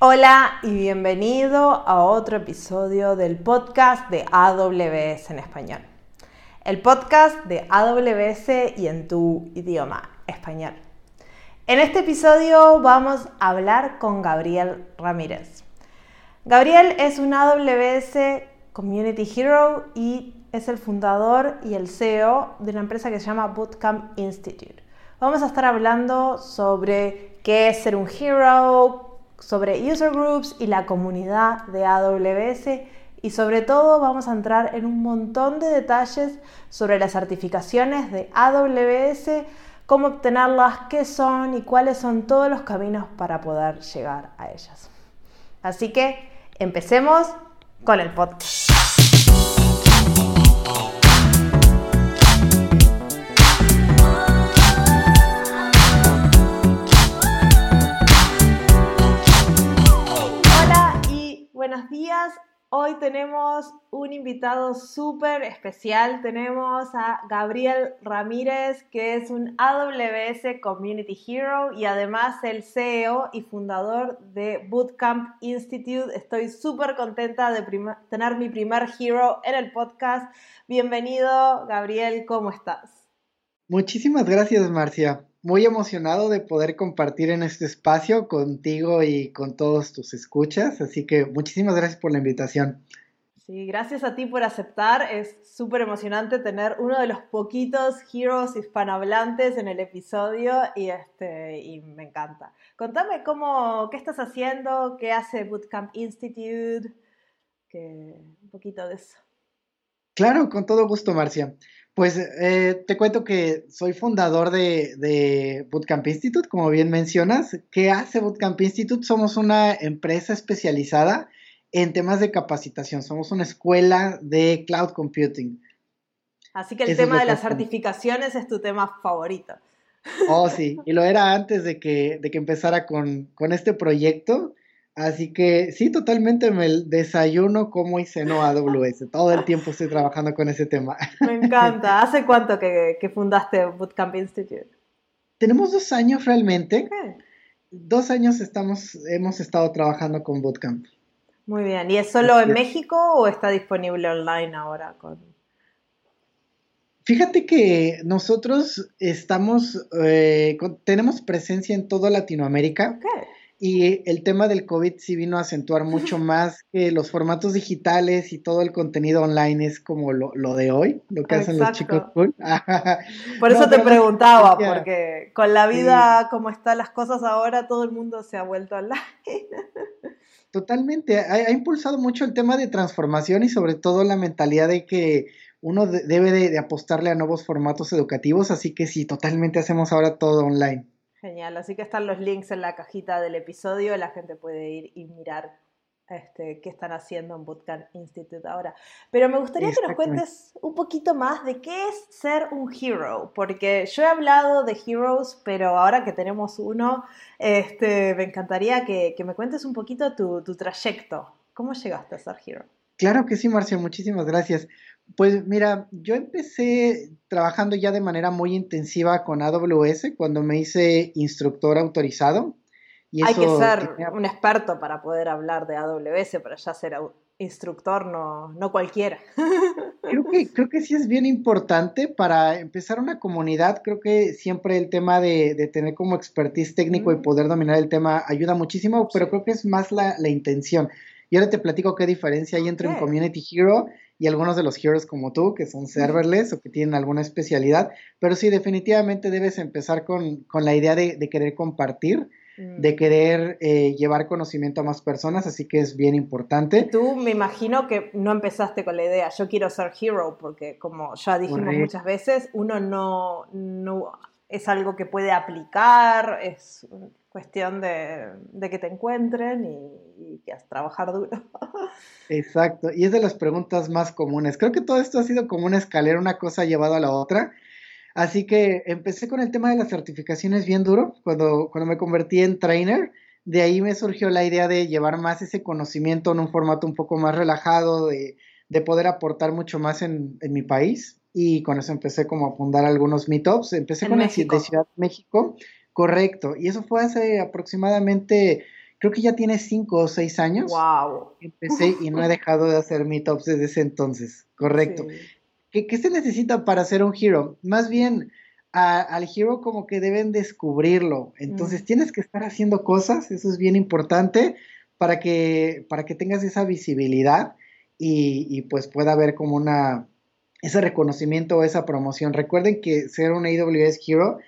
Hola y bienvenido a otro episodio del podcast de AWS en español. El podcast de AWS y en tu idioma español. En este episodio vamos a hablar con Gabriel Ramírez. Gabriel es un AWS Community Hero y es el fundador y el CEO de una empresa que se llama Bootcamp Institute. Vamos a estar hablando sobre qué es ser un hero, sobre user groups y la comunidad de AWS y sobre todo vamos a entrar en un montón de detalles sobre las certificaciones de AWS, cómo obtenerlas, qué son y cuáles son todos los caminos para poder llegar a ellas. Así que empecemos con el podcast. Buenos días. Hoy tenemos un invitado súper especial. Tenemos a Gabriel Ramírez, que es un AWS Community Hero y además el CEO y fundador de Bootcamp Institute. Estoy súper contenta de tener mi primer hero en el podcast. Bienvenido, Gabriel, ¿cómo estás? Muchísimas gracias, Marcia muy emocionado de poder compartir en este espacio contigo y con todos tus escuchas, así que muchísimas gracias por la invitación. Sí, gracias a ti por aceptar. Es súper emocionante tener uno de los poquitos heroes hispanohablantes en el episodio y, este, y me encanta. Contame cómo, qué estás haciendo, qué hace Bootcamp Institute, que, un poquito de eso. Claro, con todo gusto, Marcia. Pues eh, te cuento que soy fundador de, Bootcamp Institute, como bien mencionas. ¿Qué hace Bootcamp Institute? Somos una empresa especializada en temas de capacitación. Somos una escuela de cloud computing. Así que el tema de las certificaciones es tu tema favorito. Oh, sí, y lo era antes de que, de que empezara con, con este proyecto. Así que sí, totalmente me desayuno como y ceno AWS. Todo el tiempo estoy trabajando con ese tema. Me encanta. ¿Hace cuánto que, fundaste Bootcamp Institute? Tenemos dos años realmente. Dos años estamos, hemos estado trabajando con Bootcamp. Muy bien. ¿Y es solo en México o está disponible online ahora? Con... Fíjate que nosotros estamos, eh, tenemos presencia en toda Latinoamérica. Okay. Y el tema del COVID sí vino a acentuar mucho más que los formatos digitales y todo el contenido online es como lo, de hoy, lo que hacen los chicos cool. Por eso te preguntaba, porque con la vida como están las cosas ahora, todo el mundo se ha vuelto online. Totalmente, ha, impulsado mucho el tema de transformación y sobre todo la mentalidad de que uno debe de apostarle a nuevos formatos educativos, así que sí, totalmente hacemos ahora todo online. Genial, así que están los links en la cajita del episodio, la gente puede ir y mirar este, qué están haciendo en Bootcamp Institute ahora. Pero me gustaría que nos cuentes un poquito más de qué es ser un hero, porque yo he hablado de heroes, pero ahora que tenemos uno, este, me encantaría que, me cuentes un poquito tu, tu trayecto. ¿Cómo llegaste a ser hero? Claro que sí, Marcia, muchísimas gracias. Pues mira, yo empecé trabajando ya de manera muy intensiva con AWS cuando me hice instructor autorizado. Hay que ser un experto para poder hablar de AWS, para ya ser instructor, no, no cualquiera. Creo que, creo que sí es bien importante para empezar una comunidad. Creo que siempre el tema de, tener como expertise técnico y poder dominar el tema ayuda muchísimo, pero creo que es más la, intención. Y ahora te platico qué diferencia hay entre un community hero y algunos de los heroes como tú, que son serverless o que tienen alguna especialidad, pero sí, definitivamente debes empezar con, la idea de, querer compartir, mm. de querer eh, llevar conocimiento a más personas, así que es bien importante. tú me imagino que no empezaste con la idea, yo quiero ser hero, porque como ya dijimos muchas veces, uno no, no es algo que puede aplicar, es cuestión de, que te encuentren y, que has trabajar duro. Exacto, y es de las preguntas más comunes. Creo que todo esto ha sido como una escalera, una cosa llevada a la otra. Así que empecé con el tema de las certificaciones bien duro, cuando, cuando me convertí en trainer. De ahí me surgió la idea de llevar más ese conocimiento en un formato un poco más relajado, de, poder aportar mucho más en, mi país. Y con eso empecé como a fundar algunos meetups. Empecé con el de Ciudad de México Correcto, y eso fue hace aproximadamente creo que ya tiene cinco o seis años. Wow. Empecé y no he dejado de hacer meetups desde ese entonces. Correcto. ¿Qué, se necesita para ser un hero? Más bien, al hero como que deben descubrirlo. Entonces mm. tienes que estar haciendo cosas, eso es bien importante, para que, para que tengas esa visibilidad y, y pues pueda haber como una, ese reconocimiento o esa promoción. Recuerden que ser un AWS Hero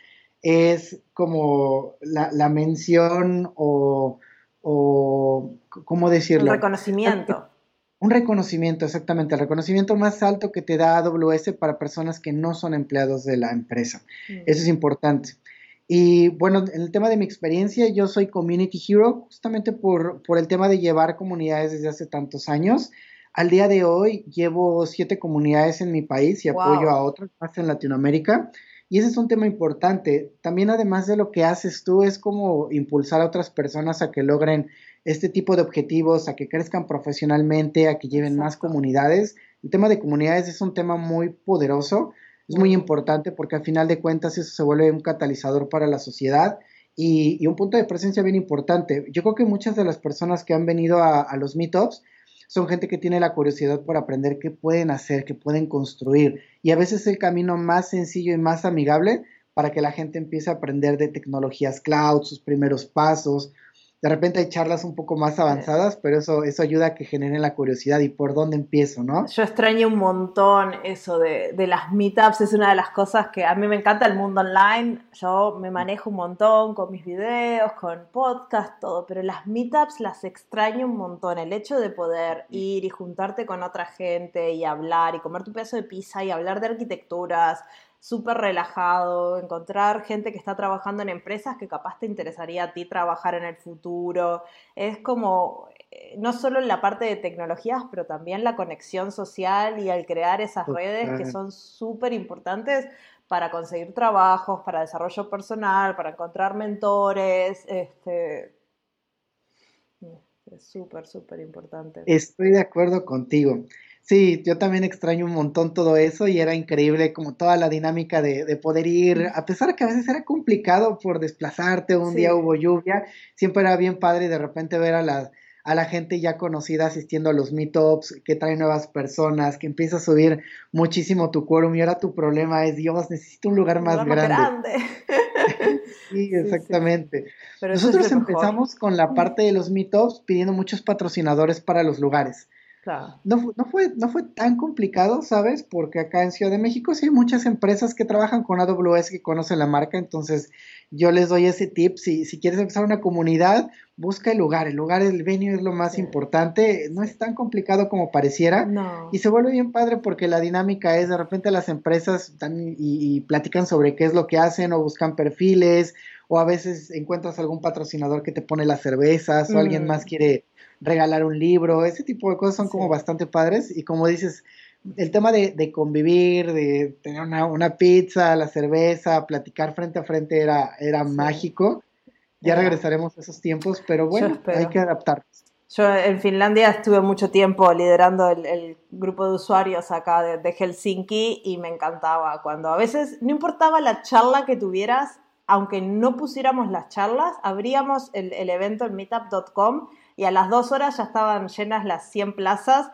es como la, mención o, o, ¿cómo decirlo? Un reconocimiento. Un reconocimiento, exactamente, el reconocimiento más alto que te da AWS para personas que no son empleados de la empresa. Mm. Eso es importante. Y bueno, en el tema de mi experiencia, yo soy Community Hero justamente por, por el tema de llevar comunidades desde hace tantos años. Al día de hoy llevo siete comunidades en mi país y apoyo a otras más en Latinoamérica. Y ese es un tema importante. También además de lo que haces tú es como impulsar a otras personas a que logren este tipo de objetivos, a que crezcan profesionalmente, a que lleven más comunidades. El tema de comunidades es un tema muy poderoso, es muy importante porque al final de cuentas eso se vuelve un catalizador para la sociedad y, y un punto de presencia bien importante. Yo creo que muchas de las personas que han venido a, a los meetups son gente que tiene la curiosidad por aprender qué pueden hacer, qué pueden construir. Y a veces el camino más sencillo y más amigable para que la gente empiece a aprender de tecnologías cloud, sus primeros pasos, de repente hay charlas un poco más avanzadas, pero eso, eso ayuda a que generen la curiosidad y por dónde empiezo, ¿no? Yo extraño un montón eso de, de, las meetups, es una de las cosas que a mí me encanta el mundo online, yo me manejo un montón con mis videos, con podcast, todo, pero las meetups las extraño un montón, el hecho de poder ir y juntarte con otra gente y hablar y comer tu pedazo de pizza y hablar de arquitecturas, súper relajado, encontrar gente que está trabajando en empresas que capaz te interesaría a ti trabajar en el futuro. Es como, eh, no solo en la parte de tecnologías, pero también la conexión social y al crear esas redes que son súper importantes para conseguir trabajos, para desarrollo personal, para encontrar mentores. Este, es súper, súper importante. Estoy de acuerdo contigo. Sí, yo también extraño un montón todo eso y era increíble como toda la dinámica de, poder ir, a pesar de que a veces era complicado por desplazarte, un día hubo lluvia, siempre era bien padre de repente ver a la, a la gente ya conocida asistiendo a los meetups, que trae nuevas personas, que empieza a subir muchísimo tu quórum y ahora tu problema es, Dios, necesito un lugar más grande. sí, exactamente. Nosotros empezamos con la parte de los meetups pidiendo muchos patrocinadores para los lugares. No, no, fue, no fue tan complicado, ¿sabes? Porque acá en Ciudad de México sí hay muchas empresas que trabajan con AWS que conocen la marca, entonces yo les doy ese tip. Si, si quieres empezar una comunidad, busca el lugar. El lugar, el venue es lo más importante. No es tan complicado como pareciera. Y se vuelve bien padre porque la dinámica es de repente las empresas están y platican sobre qué es lo que hacen o buscan perfiles o a veces encuentras algún patrocinador que te pone las cervezas o alguien más mm. quiere regalar un libro, ese tipo de cosas son como bastante padres. Y como dices, el tema de, convivir, de tener una, pizza, la cerveza, platicar frente a frente era, era mágico. Ya regresaremos a esos tiempos, pero bueno, hay que adaptarnos. Yo en Finlandia estuve mucho tiempo liderando el, grupo de usuarios acá de, Helsinki y me encantaba cuando a veces no importaba la charla que tuvieras, aunque no pusiéramos las charlas, abríamos el, el evento en meetup.com y a las dos horas ya estaban llenas las 100 plazas,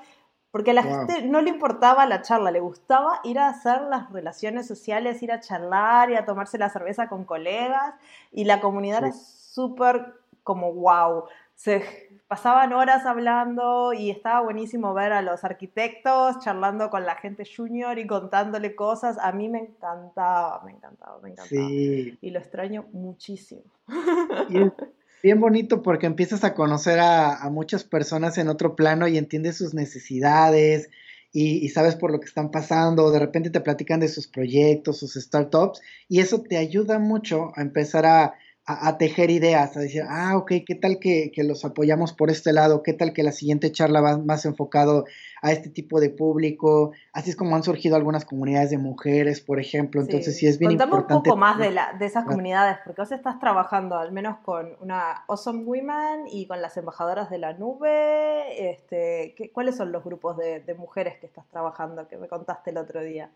porque a la gente no le importaba la charla, le gustaba ir a hacer las relaciones sociales, ir a charlar, y a tomarse la cerveza con colegas, y la comunidad era súper como wow. Se pasaban horas hablando y estaba buenísimo ver a los arquitectos charlando con la gente junior y contándole cosas. A mí me encantaba, me encantaba, me encantaba. Y lo extraño muchísimo. bien bonito porque empiezas a conocer a, muchas personas en otro plano y entiendes sus necesidades y, sabes por lo que están pasando, de repente te platican de sus proyectos, sus startups, y eso te ayuda mucho a empezar a, a, tejer ideas, a decir, ah, ok, ¿qué tal que, los apoyamos por este lado? ¿Qué tal que la siguiente charla va más enfocado a este tipo de público? Así es como han surgido algunas comunidades de mujeres, por ejemplo. Entonces, sí, es bien Contame un poco más de, la, de esas comunidades, porque vos estás trabajando al menos con una Awesome Women y con las embajadoras de la nube. Este, ¿qué, ¿Cuáles son los grupos de, de mujeres que estás trabajando que me contaste el otro día?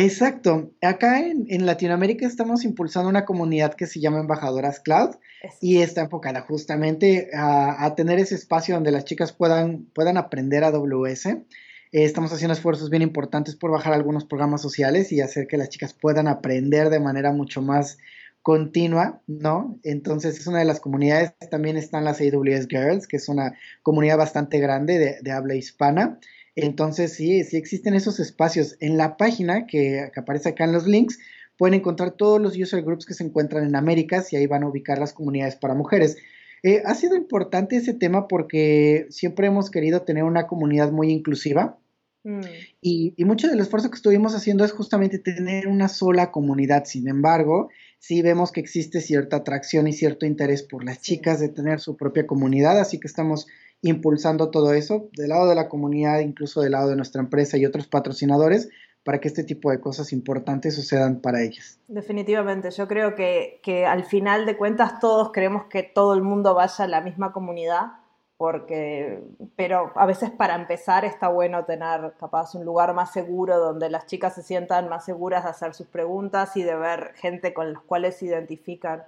Exacto. Acá en, Latinoamérica estamos impulsando una comunidad que se llama Embajadoras Cloud y está enfocada justamente a, tener ese espacio donde las chicas puedan, puedan aprender AWS. Eh, estamos haciendo esfuerzos bien importantes por bajar algunos programas sociales y hacer que las chicas puedan aprender de manera mucho más continua, ¿no? Entonces es una de las comunidades, también están las AWS Girls, que es una comunidad bastante grande de habla hispana. Entonces, sí, sí existen esos espacios. En la página que, aparece acá en los links, pueden encontrar todos los user groups que se encuentran en Américas y ahí van a ubicar las comunidades para mujeres. Eh, ha sido importante ese tema porque siempre hemos querido tener una comunidad muy inclusiva. Mm. Y, y, mucho del esfuerzo que estuvimos haciendo es justamente tener una sola comunidad. Sin embargo, sí vemos que existe cierta atracción y cierto interés por las chicas de tener su propia comunidad, así que estamos impulsando todo eso del lado de la comunidad, incluso del lado de nuestra empresa y otros patrocinadores, para que este tipo de cosas importantes sucedan para ellas. Definitivamente, yo creo que, que al final de cuentas todos queremos que todo el mundo vaya a la misma comunidad, porque, pero a veces para empezar está bueno tener capaz un lugar más seguro donde las chicas se sientan más seguras de hacer sus preguntas y de ver gente con las cuales se identifican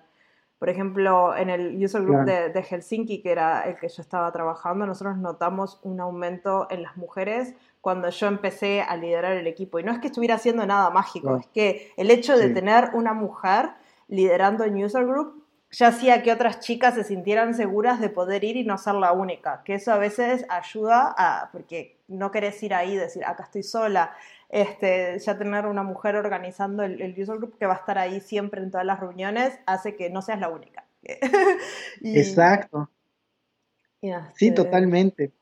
por ejemplo, en el user group de, Helsinki, que era el que yo estaba trabajando, nosotros notamos un aumento en las mujeres cuando yo empecé a liderar el equipo. Y no es que estuviera haciendo nada mágico, es que el hecho de tener una mujer liderando en user group ya hacía que otras chicas se sintieran seguras de poder ir y no ser la única, que eso a veces ayuda a, porque no querés ir ahí y decir, acá estoy sola, este, ya tener una mujer organizando el, user group que va a estar ahí siempre en todas las reuniones hace que no seas la única. Exacto. sí, este, totalmente.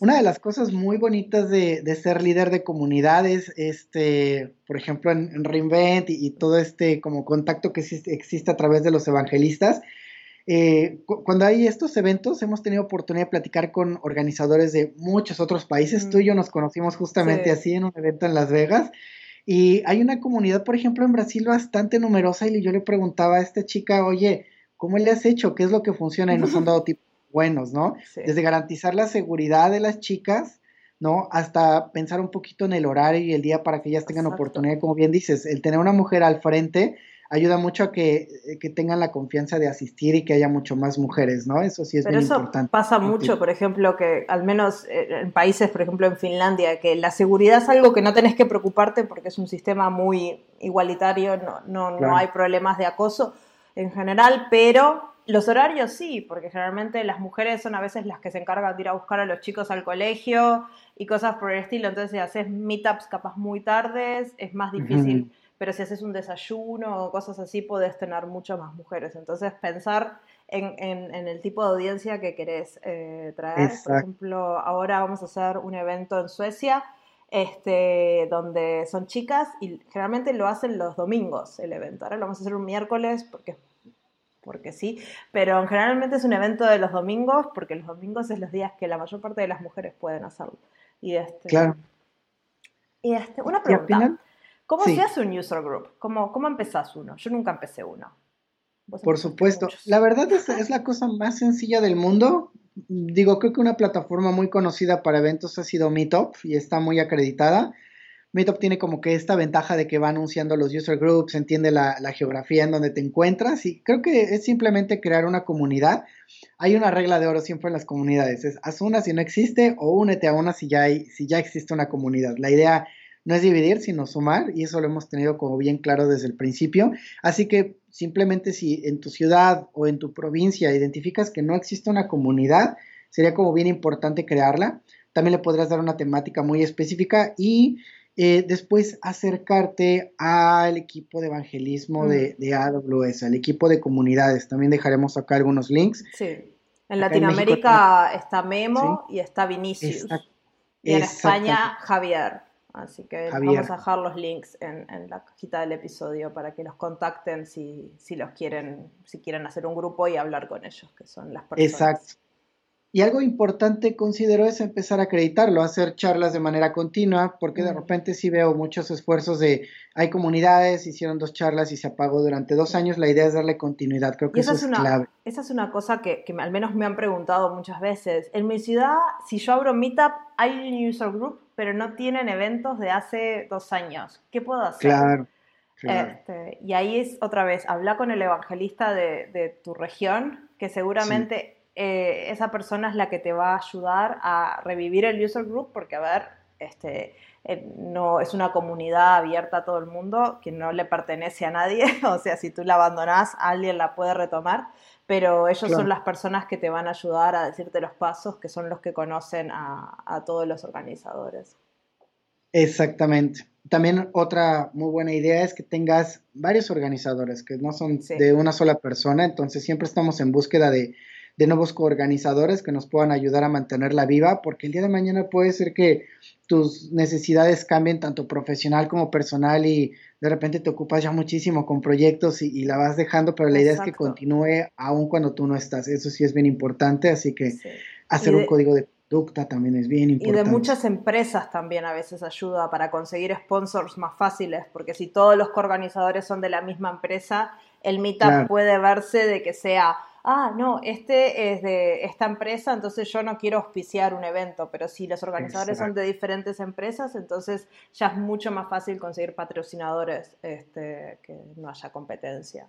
Una de las cosas muy bonitas de, ser líder de comunidades, este, por ejemplo, en, Reinvent y, y, todo este como contacto que existe a través de los evangelistas, eh, cuando hay estos eventos, hemos tenido oportunidad de platicar con organizadores de muchos otros países. Tú y yo nos conocimos justamente así en un evento en Las Vegas. Y hay una comunidad, por ejemplo, en Brasil bastante numerosa. Y yo le preguntaba a esta chica, oye, ¿cómo le has hecho? ¿Qué es lo que funciona? Y nos han dado tipos buenos, ¿no? Desde garantizar la seguridad de las chicas, ¿no? Hasta pensar un poquito en el horario y el día para que ellas tengan oportunidad, como bien dices, el tener una mujer al frente ayuda mucho a que, eh, que, tengan la confianza de asistir y que haya mucho más mujeres, ¿no? Eso sí es Pero eso Pasa mucho, por ejemplo, que al menos eh, en países, por ejemplo en Finlandia, que la seguridad es algo que no tenés que preocuparte porque es un sistema muy igualitario, no, no, no hay problemas de acoso en general, pero los horarios sí, porque generalmente las mujeres son a veces las que se encargan de ir a buscar a los chicos al colegio y cosas por el estilo, entonces si haces meetups capaz muy tardes, es más difícil pero si haces un desayuno o cosas así, podés tener muchas más mujeres. Entonces, pensar en, el tipo de audiencia que querés eh, traer. Por ejemplo, ahora vamos a hacer un evento en Suecia este, donde son chicas y generalmente lo hacen los domingos el evento. Ahora lo vamos a hacer un miércoles porque, porque sí, pero generalmente es un evento de los domingos porque los domingos es los días que la mayor parte de las mujeres pueden hacerlo. Y este, claro. Y este, una pregunta. ¿Cómo se hace un user group? ¿Cómo, ¿Cómo empezás uno? Yo nunca empecé uno. Por supuesto. La verdad es, es la cosa más sencilla del mundo. Digo, creo que una plataforma muy conocida para eventos ha sido Meetup y está muy acreditada. Meetup tiene como que esta ventaja de que va anunciando los user groups, entiende la, geografía en donde te encuentras y creo que es simplemente crear una comunidad. Hay una regla de oro siempre en las comunidades, es haz una si no existe o únete a una si ya, hay, si ya existe una comunidad. La idea no es dividir, sino sumar, y eso lo hemos tenido como bien claro desde el principio. Así que simplemente si en tu ciudad o en tu provincia identificas que no existe una comunidad, sería como bien importante crearla. También le podrás dar una temática muy específica y eh, después acercarte al equipo de evangelismo de, mm. AWS, al equipo de comunidades. También dejaremos acá algunos links. Sí. En Latinoamérica está Memo y está Vinicius. y en España Javier. Así que vamos a dejar los links en, la cajita del episodio para que los contacten si, los quieren, si quieren hacer un grupo y hablar con ellos, que son las personas. Exacto. Y algo importante considero es empezar a acreditarlo, hacer charlas de manera continua, porque de repente sí veo muchos esfuerzos de, hay comunidades, hicieron dos charlas y se apagó durante dos años, la idea es darle continuidad, creo que eso es, clave. Esa es una cosa que, que, al menos me han preguntado muchas veces. En mi ciudad, si yo abro Meetup, hay un user group, pero no tienen eventos de hace dos años. ¿Qué puedo hacer? Claro. Este, y ahí es otra vez, habla con el evangelista de, de tu región, que seguramente eh, esa persona es la que te va a ayudar a revivir el user group, porque a ver, este, eh, no es una comunidad abierta a todo el mundo que no le pertenece a nadie, o sea, si tú la abandonás, alguien la puede retomar, pero ellos son las personas que te van a ayudar a decirte los pasos, que son los que conocen a, todos los organizadores. Exactamente. También otra muy buena idea es que tengas varios organizadores, que no son de una sola persona, entonces siempre estamos en búsqueda de de nuevos coorganizadores que nos puedan ayudar a mantenerla viva, porque el día de mañana puede ser que tus necesidades cambien tanto profesional como personal y de repente te ocupas ya muchísimo con proyectos y, la vas dejando, pero la idea es que continúe aún cuando tú no estás. Eso sí es bien importante, así que hacer un código de conducta también es bien importante. Y de muchas empresas también a veces ayuda para conseguir sponsors más fáciles, porque si todos los coorganizadores son de la misma empresa, el meetup puede verse de que sea ah, no, este es de esta empresa, entonces yo no quiero auspiciar un evento, pero si los organizadores son de diferentes empresas, entonces ya es mucho más fácil conseguir patrocinadores este, que no haya competencia.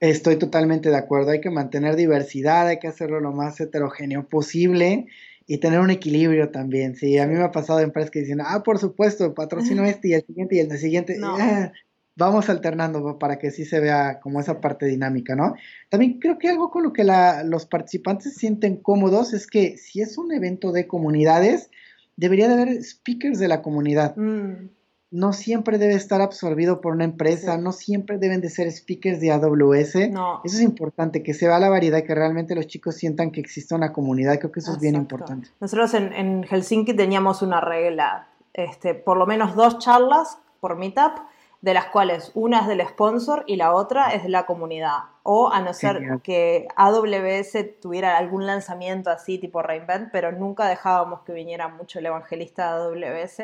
Estoy totalmente de acuerdo, hay que mantener diversidad, hay que hacerlo lo más heterogéneo posible y tener un equilibrio también. Sí, a mí me ha pasado empresas que dicen, ah, por supuesto, patrocino este y el siguiente y el siguiente. No. Ah, vamos alternando para que sí se vea como esa parte dinámica, ¿no? También creo que algo con lo que los participantes se sienten cómodos es que si es un evento de comunidades, debería de haber speakers de la comunidad. Mm. No siempre debe estar absorbido por una empresa, no siempre deben de ser speakers de AWS. Eso es importante, que se vea la variedad, que realmente los chicos sientan que existe una comunidad. Creo que eso es bien importante. Nosotros en, en Helsinki teníamos una regla, este, por lo menos dos charlas por Meetup de las cuales una es del sponsor y la otra es de la comunidad. O a no ser que AWS tuviera algún lanzamiento así tipo Reinvent, pero nunca dejábamos que viniera mucho el evangelista de AWS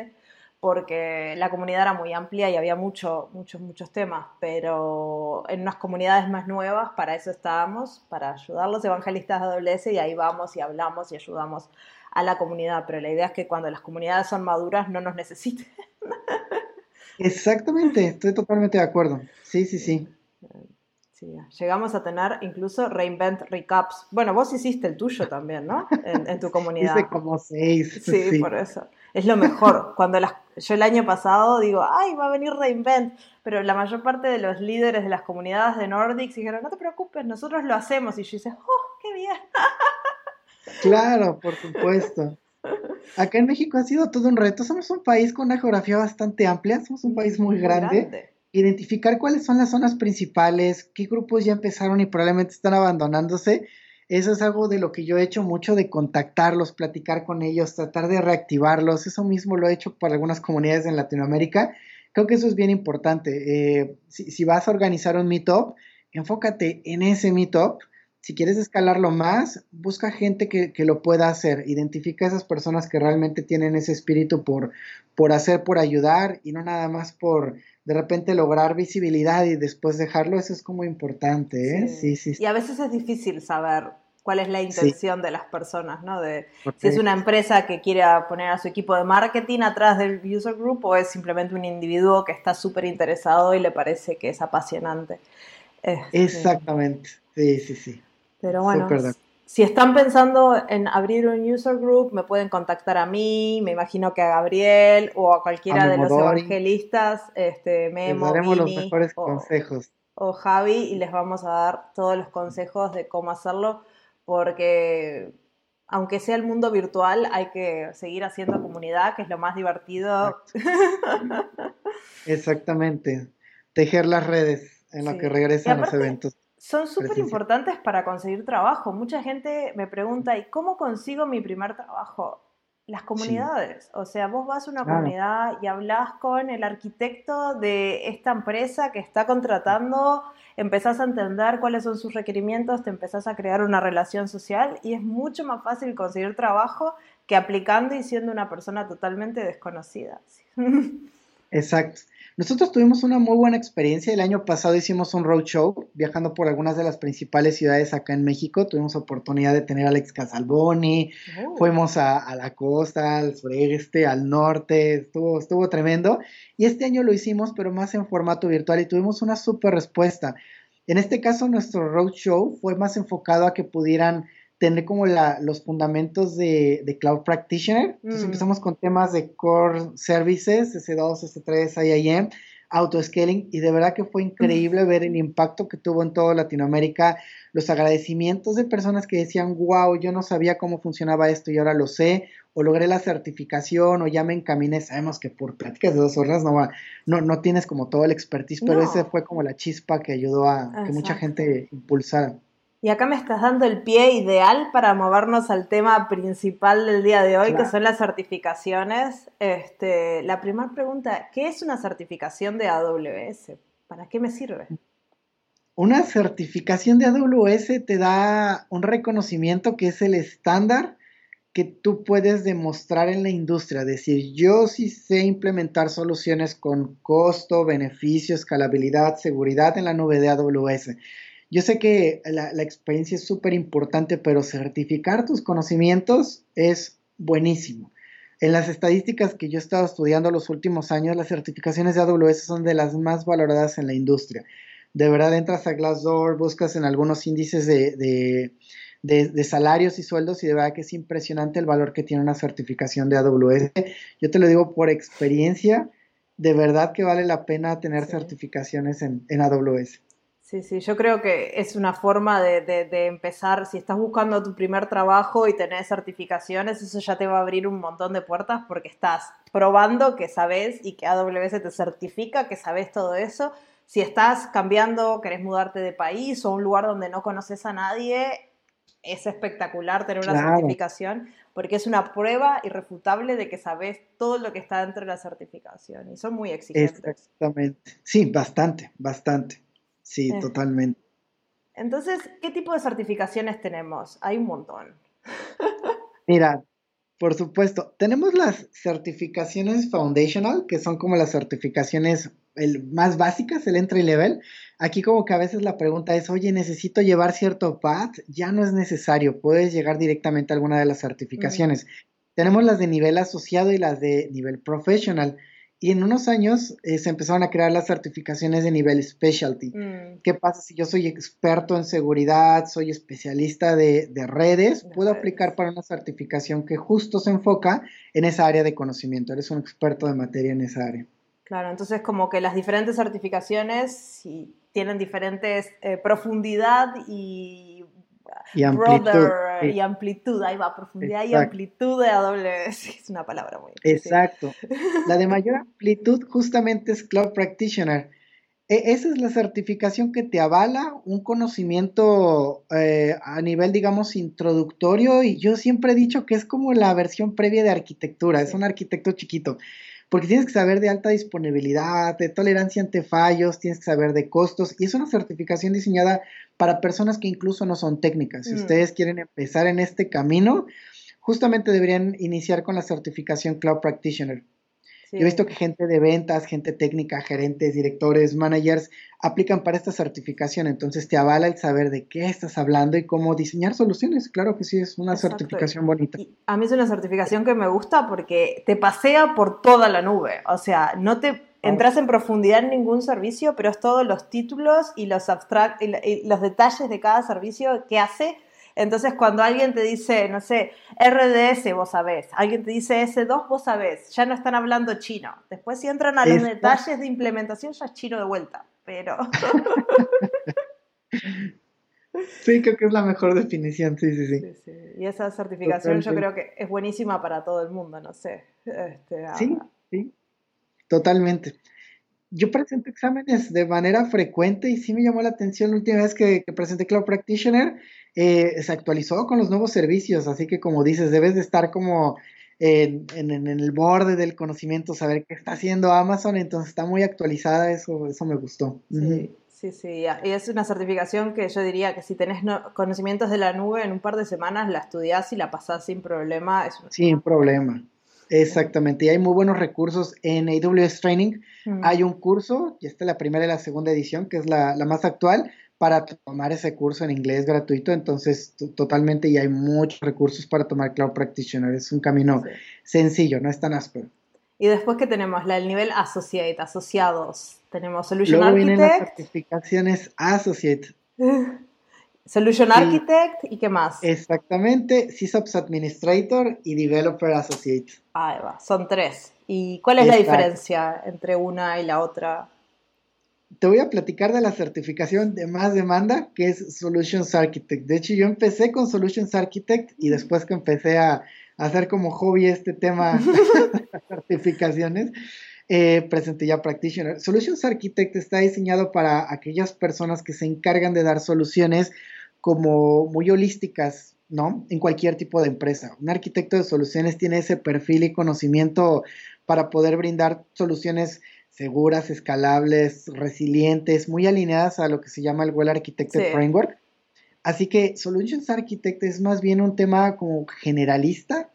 porque la comunidad era muy amplia y había mucho, muchos, muchos temas, pero en unas comunidades más nuevas, para eso estábamos, para ayudar a los evangelistas de AWS y ahí vamos y hablamos y ayudamos a la comunidad, pero la idea es que cuando las comunidades son maduras no nos necesiten. Exactamente, estoy totalmente de acuerdo. Sí, sí, sí. Sí, llegamos a tener incluso Reinvent Recaps. Bueno, vos hiciste el tuyo también, ¿no? En, tu comunidad. Hice como seis. Sí, por eso. Es lo mejor. Cuando las, yo el año pasado digo, ay, va a venir Reinvent, pero la mayor parte de los líderes de las comunidades de Nordics dijeron, no te preocupes, nosotros lo hacemos. Y yo dice, oh, qué bien. Claro, por supuesto. Acá en México ha sido todo un reto. Somos un país con una geografía bastante amplia, somos un país muy grande. Identificar cuáles son las zonas principales, qué grupos ya empezaron y probablemente están abandonándose. Eso es algo de lo que yo he hecho mucho, de contactarlos, platicar con ellos, tratar de reactivarlos. Eso mismo lo he hecho para algunas comunidades en Latinoamérica. Creo que eso es bien importante. Eh, si, si, vas a organizar un meetup, enfócate en ese meetup si quieres escalarlo más, busca gente que, lo pueda hacer. Identifica a esas personas que realmente tienen ese espíritu por, por hacer, por ayudar y no nada más por de repente lograr visibilidad y después dejarlo. Eso es como importante, ¿eh? Sí, sí. Y a veces es difícil saber cuál es la intención de las personas, ¿no? De si es una empresa que quiere poner a su equipo de marketing atrás del user group o es simplemente un individuo que está súper interesado y le parece que es apasionante. Este, Exactamente, sí, sí, sí. Pero bueno, si están pensando en abrir un user group, me pueden contactar a mí, me imagino que a Gabriel o a cualquiera de los evangelistas, este, Memo, les daremos los mejores consejos. O Javi y les vamos a dar todos los consejos de cómo hacerlo, porque aunque sea el mundo virtual, hay que seguir haciendo comunidad, que es lo más divertido. Exactamente. Tejer las redes en lo que regresan los eventos son súper importantes para conseguir trabajo. Mucha gente me pregunta, ¿y cómo consigo mi primer trabajo? las comunidades. O sea, vos vas a una comunidad y hablas con el arquitecto de esta empresa que está contratando, empezás a entender cuáles son sus requerimientos, te empezás a crear una relación social y es mucho más fácil conseguir trabajo que aplicando y siendo una persona totalmente desconocida. Exacto. Nosotros tuvimos una muy buena experiencia. El año pasado hicimos un roadshow viajando por algunas de las principales ciudades acá en México. Tuvimos oportunidad de tener a Alex Casalboni, oh. fuimos a, la costa, al sureste, al norte, estuvo, estuvo tremendo. Y este año lo hicimos, pero más en formato virtual y tuvimos una súper respuesta. En este caso, nuestro roadshow fue más enfocado a que pudieran tener como la, los fundamentos de, Cloud Practitioner. Entonces mm. empezamos con temas de Core Services, S2, S3, IIM, Autoscaling, y de verdad que fue increíble ver el impacto que tuvo en toda Latinoamérica, los agradecimientos de personas que decían, wow, yo no sabía cómo funcionaba esto y ahora lo sé, o logré la certificación, o ya me encaminé, sabemos que por prácticas de dos horas no, no, no tienes como todo el expertise, pero ese fue como la chispa que ayudó a que mucha gente impulsara. Y acá me estás dando el pie ideal para movernos al tema principal del día de hoy, que son las certificaciones. Este, la primera pregunta, ¿qué es una certificación de AWS? ¿Para qué me sirve? Una certificación de AWS te da un reconocimiento que es el estándar que tú puedes demostrar en la industria. Es decir, yo sí sé implementar soluciones con costo, beneficio, escalabilidad, seguridad en la nube de AWS. Yo sé que la, experiencia es súper importante, pero certificar tus conocimientos es buenísimo. En las estadísticas que yo he estado estudiando los últimos años, las certificaciones de AWS son de las más valoradas en la industria. De verdad, entras a Glassdoor, buscas en algunos índices de, de, salarios y sueldos y de verdad que es impresionante el valor que tiene una certificación de AWS. Yo te lo digo por experiencia, de verdad que vale la pena tener certificaciones en, en AWS. Sí, sí, yo creo que es una forma de, empezar, si estás buscando tu primer trabajo y tenés certificaciones, eso ya te va a abrir un montón de puertas porque estás probando que sabes y que AWS te certifica que sabes todo eso. Si estás cambiando, querés mudarte de país o un lugar donde no conoces a nadie, es espectacular tener una certificación porque es una prueba irrefutable de que sabes todo lo que está dentro de la certificación y son muy exigentes. Exactamente, sí, bastante, bastante. Sí, eh. totalmente. Entonces, ¿qué tipo de certificaciones tenemos? Hay un montón. Mira, por supuesto, tenemos las certificaciones foundational, que son como las certificaciones más básicas, el entry level. Aquí como que a veces la pregunta es, oye, necesito llevar cierto path, ya no es necesario, puedes llegar directamente a alguna de las certificaciones. Tenemos las de nivel asociado y las de nivel professional. Y en unos años eh, se empezaron a crear las certificaciones de nivel specialty. Mm. ¿Qué pasa si yo soy experto en seguridad, soy especialista de, redes? puedo aplicar para una certificación que justo se enfoca en esa área de conocimiento. Eres un experto de materia en esa área. Claro, entonces como que las diferentes certificaciones tienen diferentes eh, profundidad y y amplitud. y amplitud, ahí va, profundidad y amplitud de AWS, es una palabra muy Exacto. La de mayor amplitud justamente es Cloud Practitioner. E, esa es la certificación que te avala un conocimiento eh, a nivel, digamos, introductorio y yo siempre he dicho que es como la versión previa de arquitectura, es un arquitecto chiquito porque tienes que saber de alta disponibilidad, de tolerancia ante fallos, tienes que saber de costos, y es una certificación diseñada para personas que incluso no son técnicas. Si mm. ustedes quieren empezar en este camino, justamente deberían iniciar con la certificación Cloud Practitioner. Yo he visto que gente de ventas, gente técnica, gerentes, directores, managers aplican para esta certificación, entonces te avala el saber de qué estás hablando y cómo diseñar soluciones. Claro que sí, es una certificación bonita. a mí es una certificación que me gusta porque te pasea por toda la nube, o sea, no te entras en profundidad en ningún servicio, pero es todos los títulos y los abstract y los detalles de cada servicio que hace entonces, cuando alguien te dice, no sé, RDS, vos sabés, alguien te dice S2, vos sabés, ya no están hablando chino. Después, si entran a los detalles de implementación, ya es chino de vuelta, pero... Sí, creo que es la mejor definición, sí, sí, sí. sí, Y esa certificación yo creo que es buenísima para todo el mundo, no sé. Este, sí, sí, totalmente. Yo presento exámenes de manera frecuente y sí me llamó la atención la última vez que, que presenté Cloud Practitioner eh, se actualizó con los nuevos servicios, así que como dices, debes de estar como en, en, el borde del conocimiento, saber qué está haciendo Amazon, entonces está muy actualizada, eso, eso me gustó. Sí. Sí, sí, y es una certificación que yo diría que si tenés conocimientos de la nube en un par de semanas la estudiás y la pasás sin problema. Sin problema, exactamente. Y hay muy buenos recursos en AWS Training. Hay un curso, y esta es la primera y la segunda edición, que es la, más actual, para tomar ese curso en inglés gratuito. Entonces, totalmente, y hay muchos recursos para tomar Cloud Practitioner. Es un camino sencillo, no es tan áspero. Y después que tenemos la, el nivel Associate, asociados. Tenemos Solution Luego Architect. Vienen las certificaciones Associate. Solution Architect y qué más. Exactamente, SysOps Administrator y Developer Associate. Ahí va, son tres. ¿Y cuál es la diferencia entre una y la otra? Te voy a platicar de la certificación de más demanda, que es Solutions Architect. De hecho, yo empecé con Solutions Architect y después que empecé a hacer como hobby este tema de certificaciones, eh, presenté ya Practitioner. Solutions Architect está diseñado para aquellas personas que se encargan de dar soluciones como muy holísticas, ¿no? En cualquier tipo de empresa. Un arquitecto de soluciones tiene ese perfil y conocimiento para poder brindar soluciones seguras, escalables, resilientes, muy alineadas a lo que se llama el Well Architected Framework Así que Solutions Architect es más bien un tema como generalista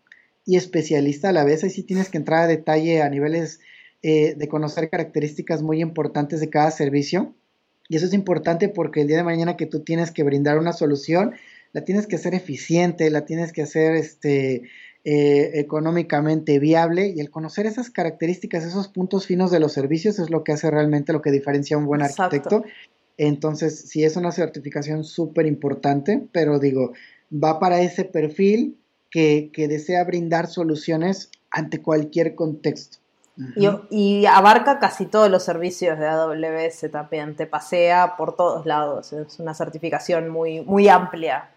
y especialista a la vez. Ahí sí tienes que entrar a detalle a niveles eh, de conocer características muy importantes de cada servicio. Y eso es importante porque el día de mañana que tú tienes que brindar una solución, la tienes que hacer eficiente, la tienes que hacer este, eh, económicamente viable y el conocer esas características, esos puntos finos de los servicios es lo que hace realmente lo que diferencia a un buen arquitecto entonces, sí es una certificación súper importante, pero digo, va para ese perfil que, desea brindar soluciones ante cualquier contexto. y, abarca casi todos los servicios de AWS también, te pasea por todos lados, es una certificación muy, muy amplia.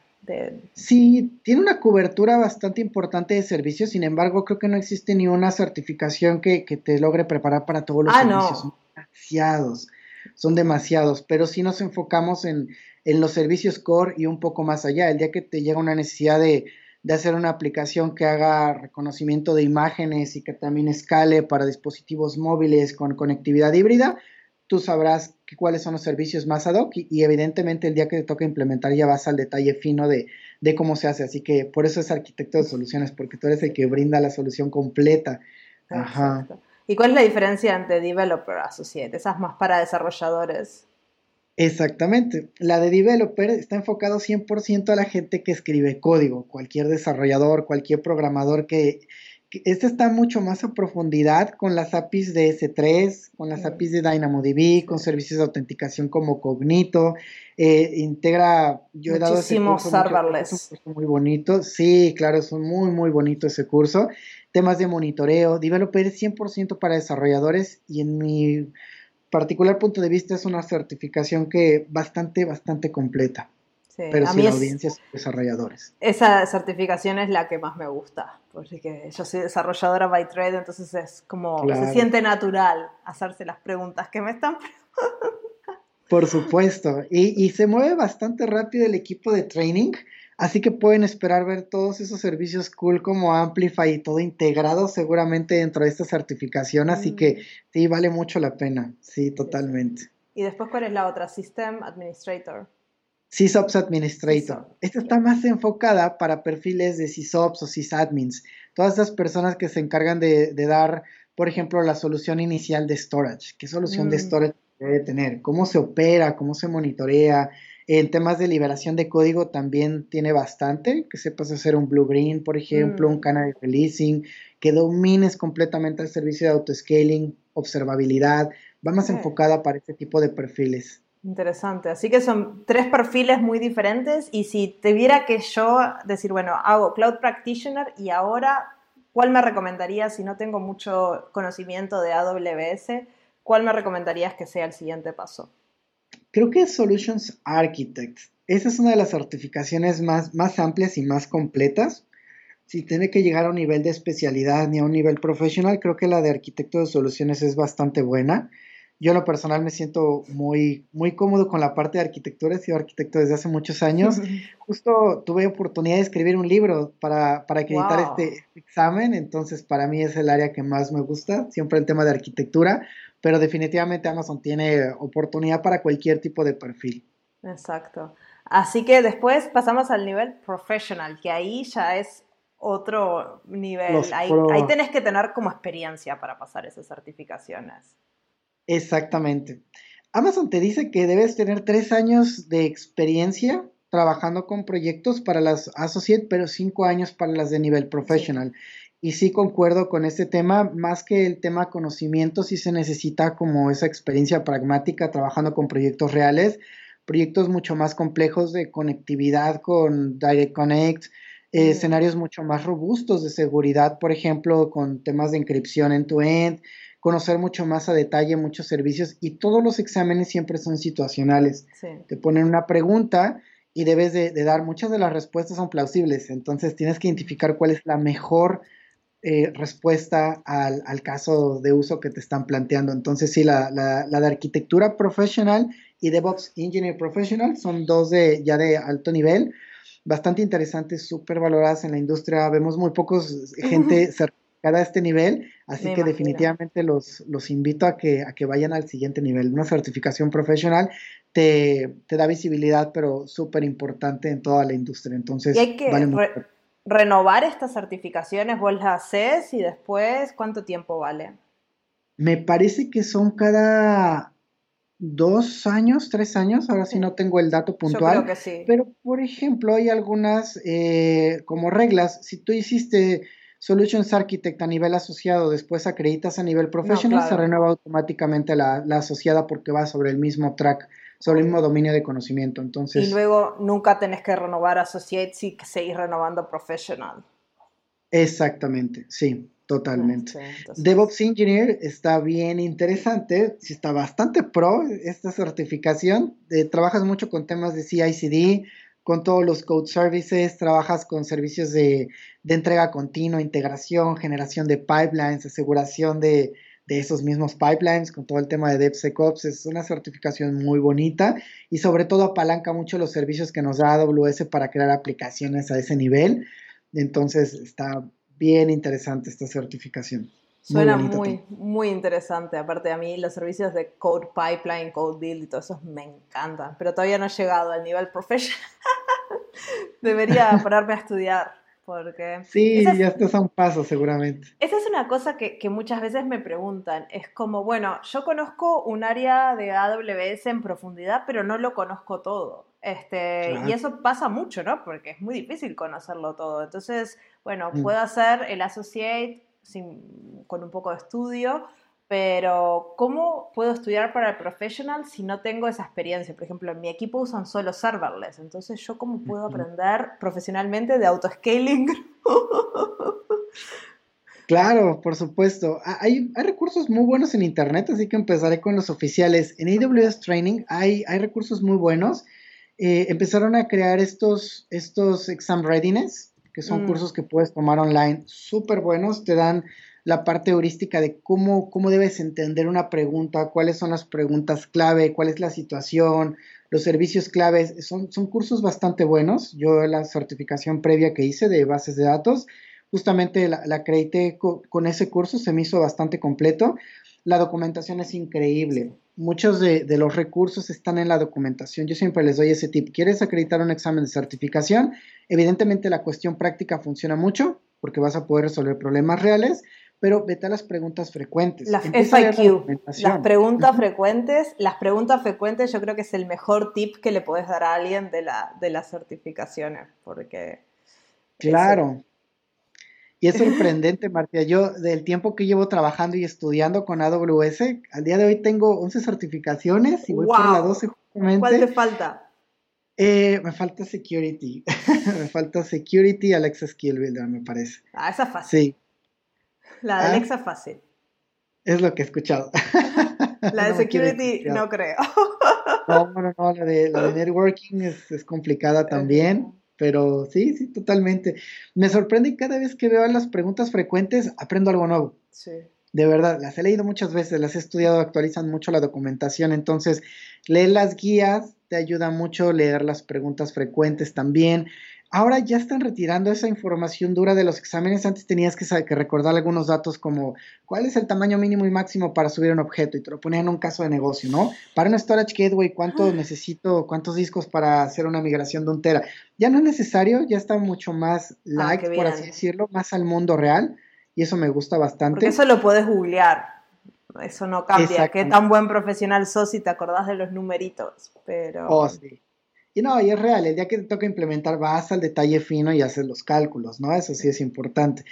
Sí, tiene una cobertura bastante importante de servicios, sin embargo creo que no existe ni una certificación que, te logre preparar para todos los ah, servicios. No. demasiados son demasiados, pero si nos enfocamos en, los servicios core y un poco más allá. El día que te llega una necesidad de, hacer una aplicación que haga reconocimiento de imágenes y que también escale para dispositivos móviles con conectividad híbrida, tú sabrás cuáles son los servicios más ad hoc y, evidentemente el día que te toca implementar ya vas al detalle fino de, cómo se hace. Así que por eso es arquitecto de soluciones, porque tú eres el que brinda la solución completa. Ajá. ¿Y cuál es la diferencia entre Developer Associate? Esas más para desarrolladores. Exactamente. La de developer está enfocado 100% a la gente que escribe código, cualquier desarrollador, cualquier programador que, este está mucho más a profundidad con las APIs de S3, con las APIs de DynamoDB, con servicios de autenticación como Cognito, eh, integra, yo he dado ese curso, serverless. muy bonito, sí, claro, es muy, muy bonito ese curso temas de monitoreo. Developer es 100% para desarrolladores y en mi particular punto de vista es una certificación que bastante, bastante completa. Pero sin audiencias desarrolladores. Esa certificación es la que más me gusta, porque yo soy desarrolladora by trade, entonces es como se siente natural hacerse las preguntas que me están Por supuesto, y, y se mueve bastante rápido el equipo de training. Así que pueden esperar ver todos esos servicios cool como Amplify y todo integrado seguramente dentro de esta certificación. Así que mm. sí, vale mucho la pena. Sí, totalmente. ¿Y después cuál es la otra? System Administrator. SysOps Administrator. Esta está más enfocada para perfiles de SysOps o SysAdmins. Todas esas personas que se encargan de, dar, por ejemplo, la solución inicial de storage. ¿Qué solución de mm. storage debe tener? ¿Cómo se opera? ¿Cómo se monitorea? En temas de liberación de código también tiene bastante, que sepas hacer un blue-green, por ejemplo, un mm. canal de releasing, que domines completamente el servicio de autoscaling, observabilidad, va más enfocada para este tipo de perfiles. Interesante, así que son tres perfiles muy diferentes y si tuviera que yo decir, bueno, hago Cloud Practitioner y ahora, ¿cuál me recomendarías si no tengo mucho conocimiento de AWS? ¿Cuál me recomendarías que sea el siguiente paso? Creo que Solutions Architect. Esa es una de las certificaciones más, más amplias y más completas. Si tiene que llegar a un nivel de especialidad ni a un nivel profesional, creo que la de arquitecto de soluciones es bastante buena. Yo en lo personal me siento muy, muy cómodo con la parte de arquitectura, he sido arquitecto desde hace muchos años. Justo tuve oportunidad de escribir un libro para, para acreditar este examen, entonces para mí es el área que más me gusta, siempre el tema de arquitectura, pero definitivamente Amazon tiene oportunidad para cualquier tipo de perfil. Exacto. Así que después pasamos al nivel professional, que ahí ya es otro nivel. Ahí, ahí, tenés que tener como experiencia para pasar esas certificaciones. Exactamente. Amazon te dice que debes tener tres años de experiencia trabajando con proyectos para las associate, pero cinco años para las de nivel professional. Y sí concuerdo con este tema, más que el tema conocimiento, sí se necesita como esa experiencia pragmática trabajando con proyectos reales, proyectos mucho más complejos de conectividad con Direct Connect, eh, escenarios mucho más robustos de seguridad, por ejemplo, con temas de encripción end-to-end, conocer mucho más a detalle muchos servicios y todos los exámenes siempre son situacionales. Te ponen una pregunta y debes de, dar, muchas de las respuestas son plausibles, entonces tienes que identificar cuál es la mejor eh, respuesta al, caso de uso que te están planteando. Entonces sí, la, la, la de arquitectura profesional y DevOps Engineer Professional son dos de, ya de alto nivel, bastante interesantes, súper valoradas en la industria. Vemos muy pocos gente cercana a este nivel, así que definitivamente los, los invito a que, a que vayan al siguiente nivel. Una certificación profesional te, te da visibilidad, pero súper importante en toda la industria. Entonces, y hay que renovar estas certificaciones, vos las haces y después, ¿cuánto tiempo vale? Me parece que son cada dos años, tres años, ahora sí no tengo el dato puntual. creo que sí. Pero, por ejemplo, hay algunas eh, como reglas. Si tú hiciste Solutions Architect a nivel asociado, después acreditas a nivel profesional, se renueva automáticamente la, asociada porque va sobre el mismo track, sobre el mismo dominio de conocimiento. Entonces, y luego nunca tenés que renovar Associate si seguís renovando Professional. Exactamente, sí. Totalmente. DevOps Engineer está bien interesante, está bastante pro esta certificación. Eh, trabajas mucho con temas de CI/CD, con todos los code services, trabajas con servicios de, entrega continua, integración, generación de pipelines, aseguración de, de, esos mismos pipelines, con todo el tema de DevSecOps. Es una certificación muy bonita y sobre todo apalanca mucho los servicios que nos da AWS para crear aplicaciones a ese nivel. Entonces está bien interesante esta certificación. Suena muy, muy, interesante. Aparte a mí los servicios de Code Pipeline, Code Build y todo eso me encantan, pero todavía no he llegado al nivel profesional. Debería pararme a estudiar. Porque sí, ya estás a un paso seguramente. Esa es una cosa que, que, muchas veces me preguntan. Es como, bueno, yo conozco un área de AWS en profundidad, pero no lo conozco todo. Este, Y eso pasa mucho, ¿no? Porque es muy difícil conocerlo todo. Entonces, bueno, mm. puedo hacer el associate sin, con un poco de estudio, pero ¿cómo puedo estudiar para el professional si no tengo esa experiencia? Por ejemplo, en mi equipo usan solo serverless, entonces ¿yo cómo puedo aprender profesionalmente de autoscaling? Claro, por supuesto. Hay, hay, recursos muy buenos en Internet, así que empezaré con los oficiales. En AWS Training hay, hay recursos muy buenos. Eh, empezaron a crear estos, estos exam readiness, que son mm. cursos que puedes tomar online, súper buenos, te dan la parte heurística de cómo, cómo debes entender una pregunta, cuáles son las preguntas clave, cuál es la situación, los servicios claves. Son, son cursos bastante buenos. Yo la certificación previa que hice de bases de datos, justamente la, acredité con, ese curso, se me hizo bastante completo. La documentación es increíble. Muchos de, de, los recursos están en la documentación. Yo siempre les doy ese tip. ¿Quieres acreditar un examen de certificación? Evidentemente la cuestión práctica funciona mucho porque vas a poder resolver problemas reales, pero vete a las preguntas frecuentes. Las FIQ, las preguntas frecuentes, las preguntas frecuentes yo creo que es el mejor tip que le puedes dar a alguien de, la, de las certificaciones, porque... Claro. Y es sorprendente, Martia. Yo, del tiempo que llevo trabajando y estudiando con AWS, al día de hoy tengo 11 certificaciones y voy por la 12 justamente. ¿Cuál te falta? Eh, me falta Security. me falta Security Alexa Skill Builder, me parece. Ah, esa fácil. Sí. La de ah. Alexa fácil. Es lo que he escuchado. La de Security no creo. no, no, no, la de, la de Networking es, es complicada también. Pero sí, sí, totalmente. Me sorprende cada vez que veo las preguntas frecuentes, aprendo algo nuevo. Sí. de verdad, las he leído muchas veces, las he estudiado, actualizan mucho la documentación, entonces leer las guías te ayuda mucho, leer las preguntas frecuentes también. Ahora ya están retirando esa información dura de los exámenes. Antes tenías que, que, recordar algunos datos como cuál es el tamaño mínimo y máximo para subir un objeto y te lo ponían en un caso de negocio, ¿no? Para un storage gateway, ¿cuánto necesito, cuántos discos para hacer una migración de un tera? Ya no es necesario, ya está mucho más light, ah, por así decirlo, más al mundo real y eso me gusta bastante. Porque eso lo puedes googlear. Eso no cambia. Qué tan buen profesional sos si te acordás de los numeritos. Pero. Oh, sí. Y no, y es real, el día que te toca implementar vas al detalle fino y haces los cálculos, ¿no? Eso sí es importante.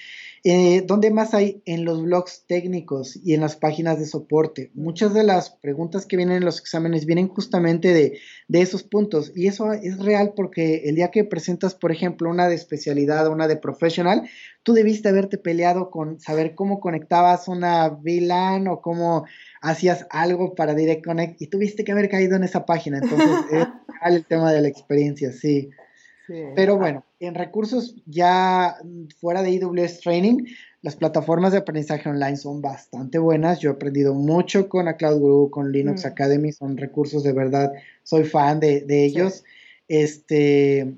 Eh, ¿Dónde más hay? En los blogs técnicos y en las páginas de soporte. Muchas de las preguntas que vienen en los exámenes vienen justamente de, de esos puntos. Y eso es real porque el día que presentas, por ejemplo, una de especialidad o una de profesional, tú debiste haberte peleado con saber cómo conectabas una VLAN o cómo hacías algo para Direct Connect y tuviste que haber caído en esa página. Entonces, es el tema de la experiencia, sí. Pero bueno, en recursos ya fuera de AWS Training, las plataformas de aprendizaje online son bastante buenas. Yo he aprendido mucho con a Cloud Guru, con Linux mm. Academy, son recursos de verdad, soy fan de, ellos. Este,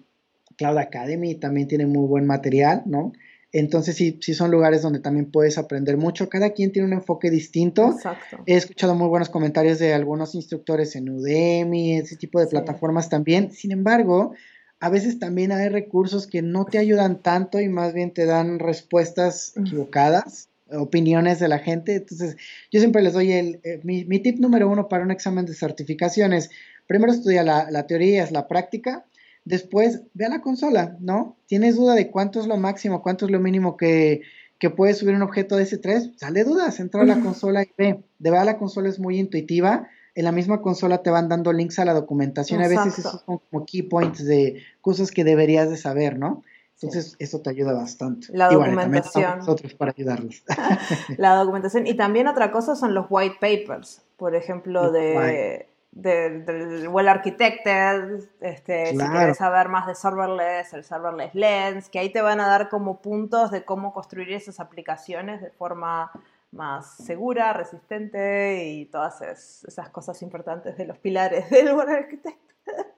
Cloud Academy también tiene muy buen material, ¿no? Entonces sí, sí son lugares donde también puedes aprender mucho. Cada quien tiene un enfoque distinto. Exacto. He escuchado muy buenos comentarios de algunos instructores en Udemy, ese tipo de plataformas también. Sin embargo, a veces también hay recursos que no te ayudan tanto y más bien te dan respuestas equivocadas, opiniones de la gente. Entonces, yo siempre les doy el, eh, mi, tip número uno para un examen de certificaciones. Primero estudia la, la teoría, es la práctica. Después, ve a la consola, ¿no? ¿Tienes duda de cuánto es lo máximo, cuánto es lo mínimo que, que puede subir un objeto de S3? Sale dudas, entra a la consola y ve. De verdad la consola es muy intuitiva en la misma consola te van dando links a la documentación. A veces esos son como key points de cosas que deberías de saber, ¿no? Entonces, eso te ayuda bastante. La documentación. nosotros para ayudarlos. la documentación. Y también otra cosa son los white papers, por ejemplo, de, del Well Architected, este, si quieres saber más de serverless, el serverless lens, que ahí te van a dar como puntos de cómo construir esas aplicaciones de forma más segura, resistente y todas esas cosas importantes de los pilares del buen arquitecto.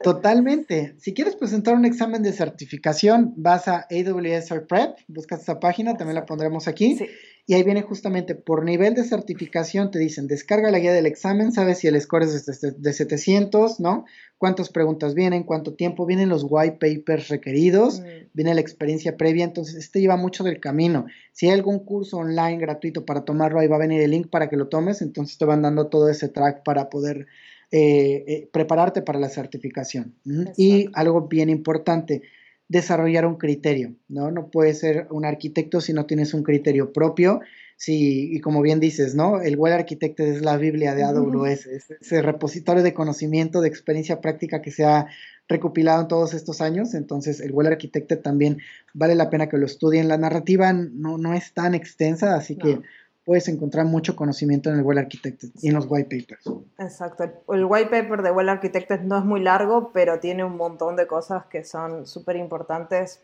Totalmente. Si quieres presentar un examen de certificación, vas a AWS Prep, buscas esta página, también la pondremos aquí. Sí. Y ahí viene justamente por nivel de certificación, te dicen, descarga la guía del examen, sabes si el score es de 700, ¿no? Cuántas preguntas vienen, cuánto tiempo, vienen los white papers requeridos, mm. viene la experiencia previa, entonces este lleva mucho del camino. Si hay algún curso online gratuito para tomarlo, ahí va a venir el link para que lo tomes, entonces te van dando todo ese track para poder eh, eh, prepararte para la certificación. Y algo bien importante, desarrollar un criterio, ¿no? No puedes ser un arquitecto si no tienes un criterio propio. Sí, y como bien dices, ¿no? El Well Architected es la Biblia de AWS, es ese repositorio de conocimiento, de experiencia práctica que se ha recopilado en todos estos años. Entonces, el Well Architected también vale la pena que lo estudien. La narrativa no, no es tan extensa, así que puedes encontrar mucho conocimiento en el Well Architected y en los white papers. Exacto. El white paper de Well Architected no es muy largo, pero tiene un montón de cosas que son súper importantes.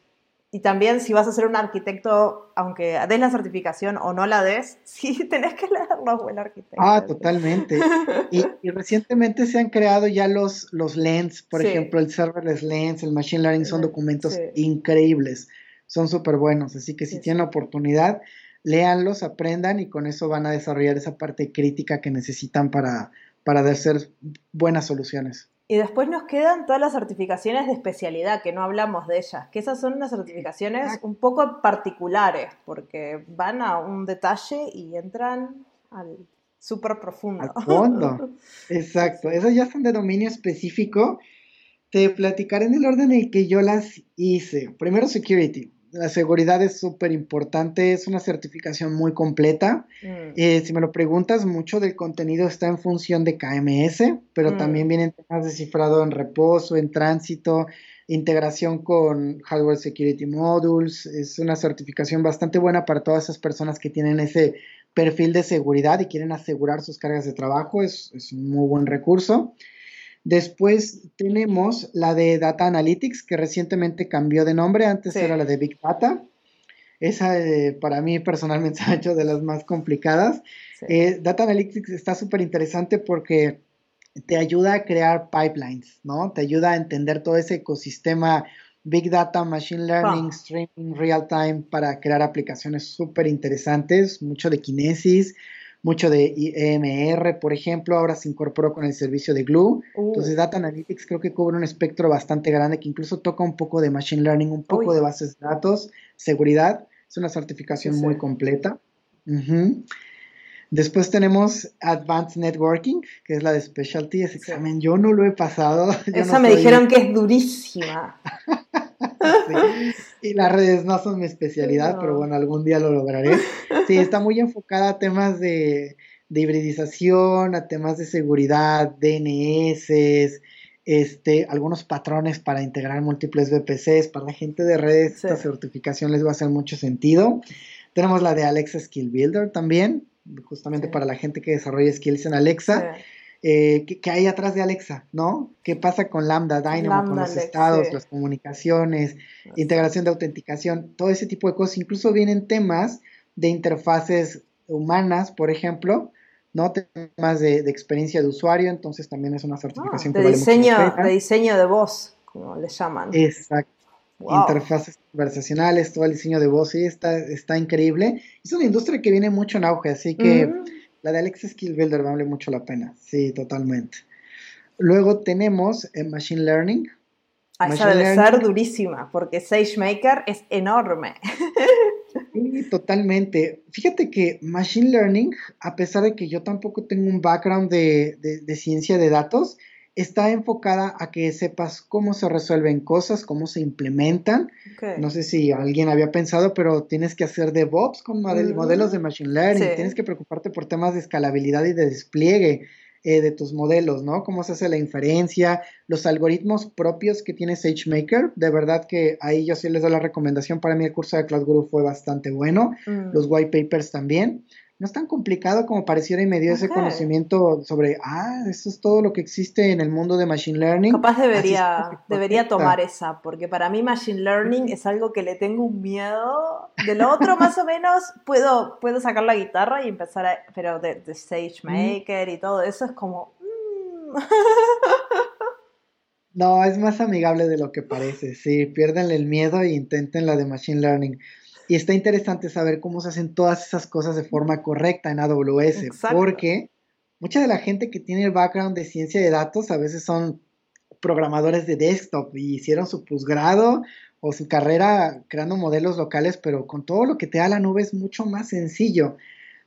Y también si vas a ser un arquitecto, aunque des la certificación o no la des, sí tenés que leer los Well Architected. Ah, totalmente. y, recientemente se han creado ya los, los Lens, por ejemplo, el Serverless Lens, el Machine Learning, son documentos increíbles. Son súper buenos. Así que si tienen oportunidad, léanlos, aprendan y con eso van a desarrollar esa parte crítica que necesitan para, para hacer buenas soluciones. Y después nos quedan todas las certificaciones de especialidad, que no hablamos de ellas, que esas son unas certificaciones un poco particulares, porque van a un detalle y entran al súper profundo. Al fondo, exacto. Esas ya son de dominio específico. Te platicaré en el orden en el que yo las hice. Primero, security la seguridad es súper importante, es una certificación muy completa. Mm. Eh, si me lo preguntas, mucho del contenido está en función de KMS, pero mm. también vienen temas de cifrado en reposo, en tránsito, integración con Hardware Security Modules. Es una certificación bastante buena para todas esas personas que tienen ese perfil de seguridad y quieren asegurar sus cargas de trabajo. Es, es un muy buen recurso. Después tenemos la de Data Analytics, que recientemente cambió de nombre, antes era la de Big Data. Esa eh, para mí personalmente se ha hecho de las más complicadas. Eh, Data Analytics está súper interesante porque te ayuda a crear pipelines, ¿no? Te ayuda a entender todo ese ecosistema Big Data, Machine Learning, Streaming, Real Time para crear aplicaciones súper interesantes, mucho de Kinesis, mucho de EMR, por ejemplo, ahora se incorporó con el servicio de Glue. Uh. Entonces, Data Analytics creo que cubre un espectro bastante grande que incluso toca un poco de Machine Learning, un poco de bases de datos, seguridad. Es una certificación muy completa. Después tenemos Advanced Networking, que es la de Specialty. Ese examen yo no lo he pasado. Esa me dijeron que es durísima. Y las redes no son mi especialidad, pero bueno, algún día lo lograré. Sí, está muy enfocada a temas de, hibridización, a temas de seguridad, DNS, este, algunos patrones para integrar múltiples VPCs. Para la gente de redes, esta certificación les va a hacer mucho sentido. Tenemos la de Alexa Skill Builder también, justamente para la gente que desarrolla skills en Alexa. Eh, ¿qué, hay atrás de Alexa? ¿No? ¿Qué pasa con Lambda, Dynamo, con los estados, las comunicaciones, integración de autenticación, todo ese tipo de cosas? Incluso vienen temas de interfaces humanas, por ejemplo, ¿no? Temas de, experiencia de usuario, entonces también es una certificación ah, de diseño, De diseño de voz, como le llaman. Exacto. Interfaces conversacionales, todo el diseño de voz, sí, está, está increíble. Es una industria que viene mucho en auge, así que la de Alexa Skill Builder vale mucho la pena, sí, totalmente. Luego tenemos eh, Machine Learning. Ah, esa debe ser durísima, porque SageMaker es enorme. Sí, totalmente. Fíjate que Machine Learning, a pesar de que yo tampoco tengo un background de, de ciencia de datos, está enfocada a que sepas cómo se resuelven cosas, cómo se implementan. No sé si alguien había pensado, pero tienes que hacer DevOps con modelos de Machine Learning, tienes que preocuparte por temas de escalabilidad y de despliegue eh, de tus modelos, ¿no? Cómo se hace la inferencia, los algoritmos propios que tiene SageMaker. De verdad que ahí yo sí les doy la recomendación. Para mí el curso de Cloud Guru fue bastante bueno, mm. los white papers también no es tan complicado como pareciera y me dio ese conocimiento sobre, ah, eso es todo lo que existe en el mundo de Machine Learning. Capaz debería, debería tomar esa, porque para mí Machine Learning es algo que le tengo un miedo. De lo otro, más o menos, puedo, puedo sacar la guitarra y empezar a, pero de, de SageMaker y todo eso es como... Mm. No, es más amigable de lo que parece, sí, pierdenle el miedo e intenten la de Machine Learning. Y está interesante saber cómo se hacen todas esas cosas de forma correcta en AWS, porque mucha de la gente que tiene el background de ciencia de datos a veces son programadores de desktop y hicieron su posgrado o su carrera creando modelos locales, pero con todo lo que te da la nube es mucho más sencillo,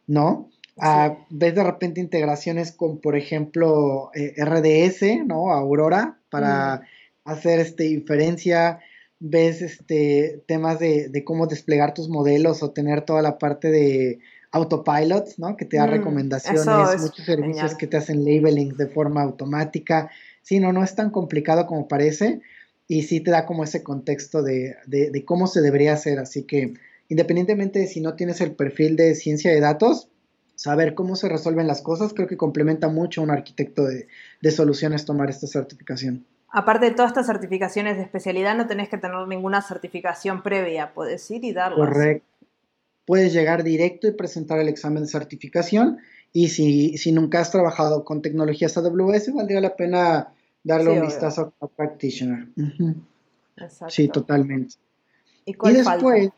¿no? Ah, ves de repente integraciones con, por ejemplo, eh, RDS, ¿no? Aurora, para mm. hacer este, inferencia ves este, temas de, cómo desplegar tus modelos o tener toda la parte de autopilot, ¿no? Que te da mm, recomendaciones, muchos servicios que te hacen labeling de forma automática. Sí, no, no es tan complicado como parece y sí te da como ese contexto de, de, cómo se debería hacer. Así que independientemente de si no tienes el perfil de ciencia de datos, saber cómo se resuelven las cosas creo que complementa mucho a un arquitecto de, de soluciones tomar esta certificación. Aparte de todas estas certificaciones de especialidad, no tenés que tener ninguna certificación previa, puedes ir y darlas. Correcto. Puedes llegar directo y presentar el examen de certificación. Y si, si nunca has trabajado con tecnologías AWS, valdría la pena darle un vistazo a Practitioner. Exacto. Sí, totalmente. ¿Y, cuál después,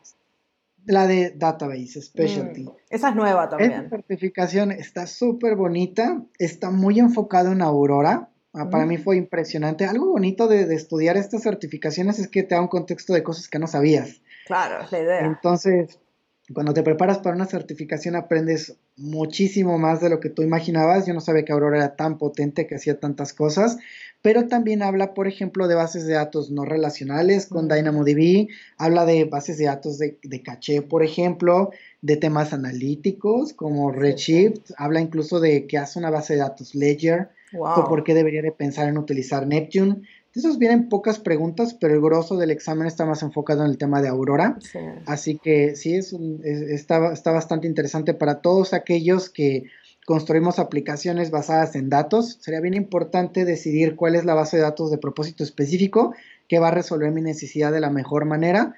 la de Database Specialty. Mm, esa es nueva también. Esta certificación está súper bonita, está muy enfocado en Aurora. Ah, para mí fue impresionante. Algo bonito de, estudiar estas certificaciones es que te da un contexto de cosas que no sabías. Claro, es la idea. Entonces, cuando te preparas para una certificación aprendes muchísimo más de lo que tú imaginabas. Yo no sabía que Aurora era tan potente, que hacía tantas cosas, pero también habla, por ejemplo, de bases de datos no relacionales con DynamoDB, habla de bases de datos de, de caché, por ejemplo, de temas analíticos como Redshift, habla incluso de que hace una base de datos Ledger o por qué debería de pensar en utilizar Neptune. De esos vienen pocas preguntas, pero el grosso del examen está más enfocado en el tema de Aurora. Así que sí, es, está, está bastante interesante para todos aquellos que construimos aplicaciones basadas en datos. Sería bien importante decidir cuál es la base de datos de propósito específico que va a resolver mi necesidad de la mejor manera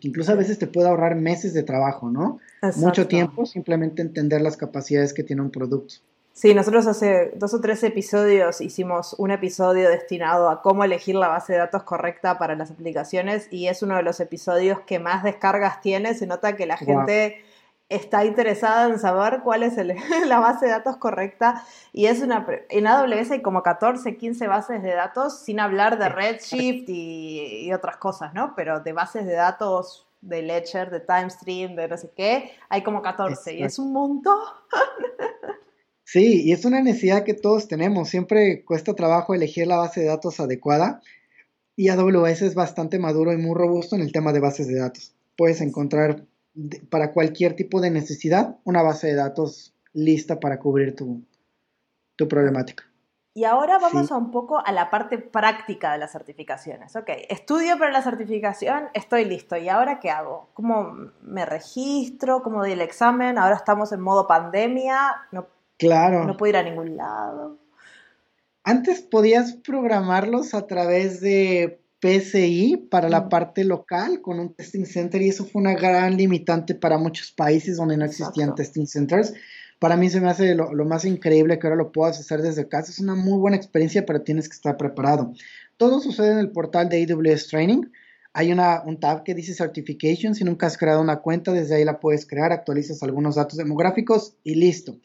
que incluso a veces te puede ahorrar meses de trabajo, ¿no? Mucho tiempo, simplemente entender las capacidades que tiene un producto. Sí, nosotros hace dos o tres episodios hicimos un episodio destinado a cómo elegir la base de datos correcta para las aplicaciones y es uno de los episodios que más descargas tiene. Se nota que la gente está interesada en saber cuál es la base de datos correcta y es una en AWS hay como 14, 15 bases de datos sin hablar de Redshift y, otras cosas, ¿no? Pero de bases de datos de Ledger, de TimeStream, de no sé qué, hay como 14 y es un montón. Sí, y es una necesidad que todos tenemos. Siempre cuesta trabajo elegir la base de datos adecuada y AWS es bastante maduro y muy robusto en el tema de bases de datos. Puedes encontrar para cualquier tipo de necesidad una base de datos lista para cubrir tu, tu problemática. Y ahora vamos a un poco a la parte práctica de las certificaciones. Ok, estudio para la certificación, estoy listo. ¿Y ahora qué hago? ¿Cómo me registro? ¿Cómo doy el examen? Ahora estamos en modo pandemia, no, claro. no puedo ir a ningún lado. Antes podías programarlos a través de PSI para la parte local con un testing center y eso fue una gran limitante para muchos países donde no existían testing centers. Para mí se me hace lo, más increíble que ahora lo puedas hacer desde casa. Es una muy buena experiencia, pero tienes que estar preparado. Todo sucede en el portal de AWS Training. Hay una, un tab que dice Certification. Si nunca has creado una cuenta, desde ahí la puedes crear, actualizas algunos datos demográficos y listo.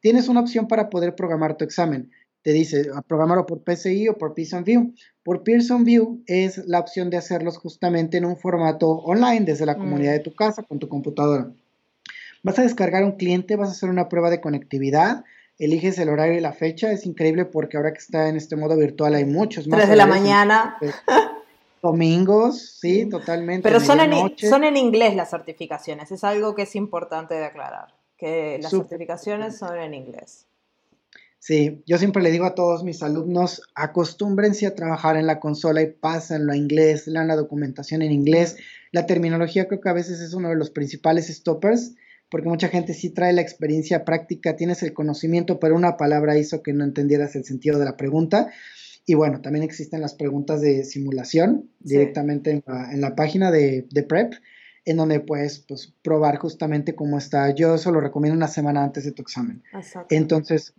Tienes una opción para poder programar tu examen te dice programarlo por PCI o por Pearson View. Por Pearson View es la opción de hacerlos justamente en un formato online desde la comunidad de mm. tu casa con tu computadora. Vas a descargar un cliente, vas a hacer una prueba de conectividad, eliges el horario y la fecha. Es increíble porque ahora que está en este modo virtual hay muchos más. 3 de la mañana. Domingos, sí, totalmente. Pero son en, son en inglés las certificaciones, es algo que es importante de aclarar, que las certificaciones son en inglés. Sí, yo siempre le digo a todos mis alumnos, acostúmbrense a trabajar en la consola y pásenlo a inglés, lean la documentación en inglés. La terminología creo que a veces es uno de los principales stoppers, porque mucha gente sí trae la experiencia práctica, tienes el conocimiento, pero una palabra hizo que no entendieras el sentido de la pregunta. Y bueno, también existen las preguntas de simulación directamente en, la, página de, PrEP, en donde puedes pues, probar justamente cómo está. Yo eso lo recomiendo una semana antes de tu examen. Entonces,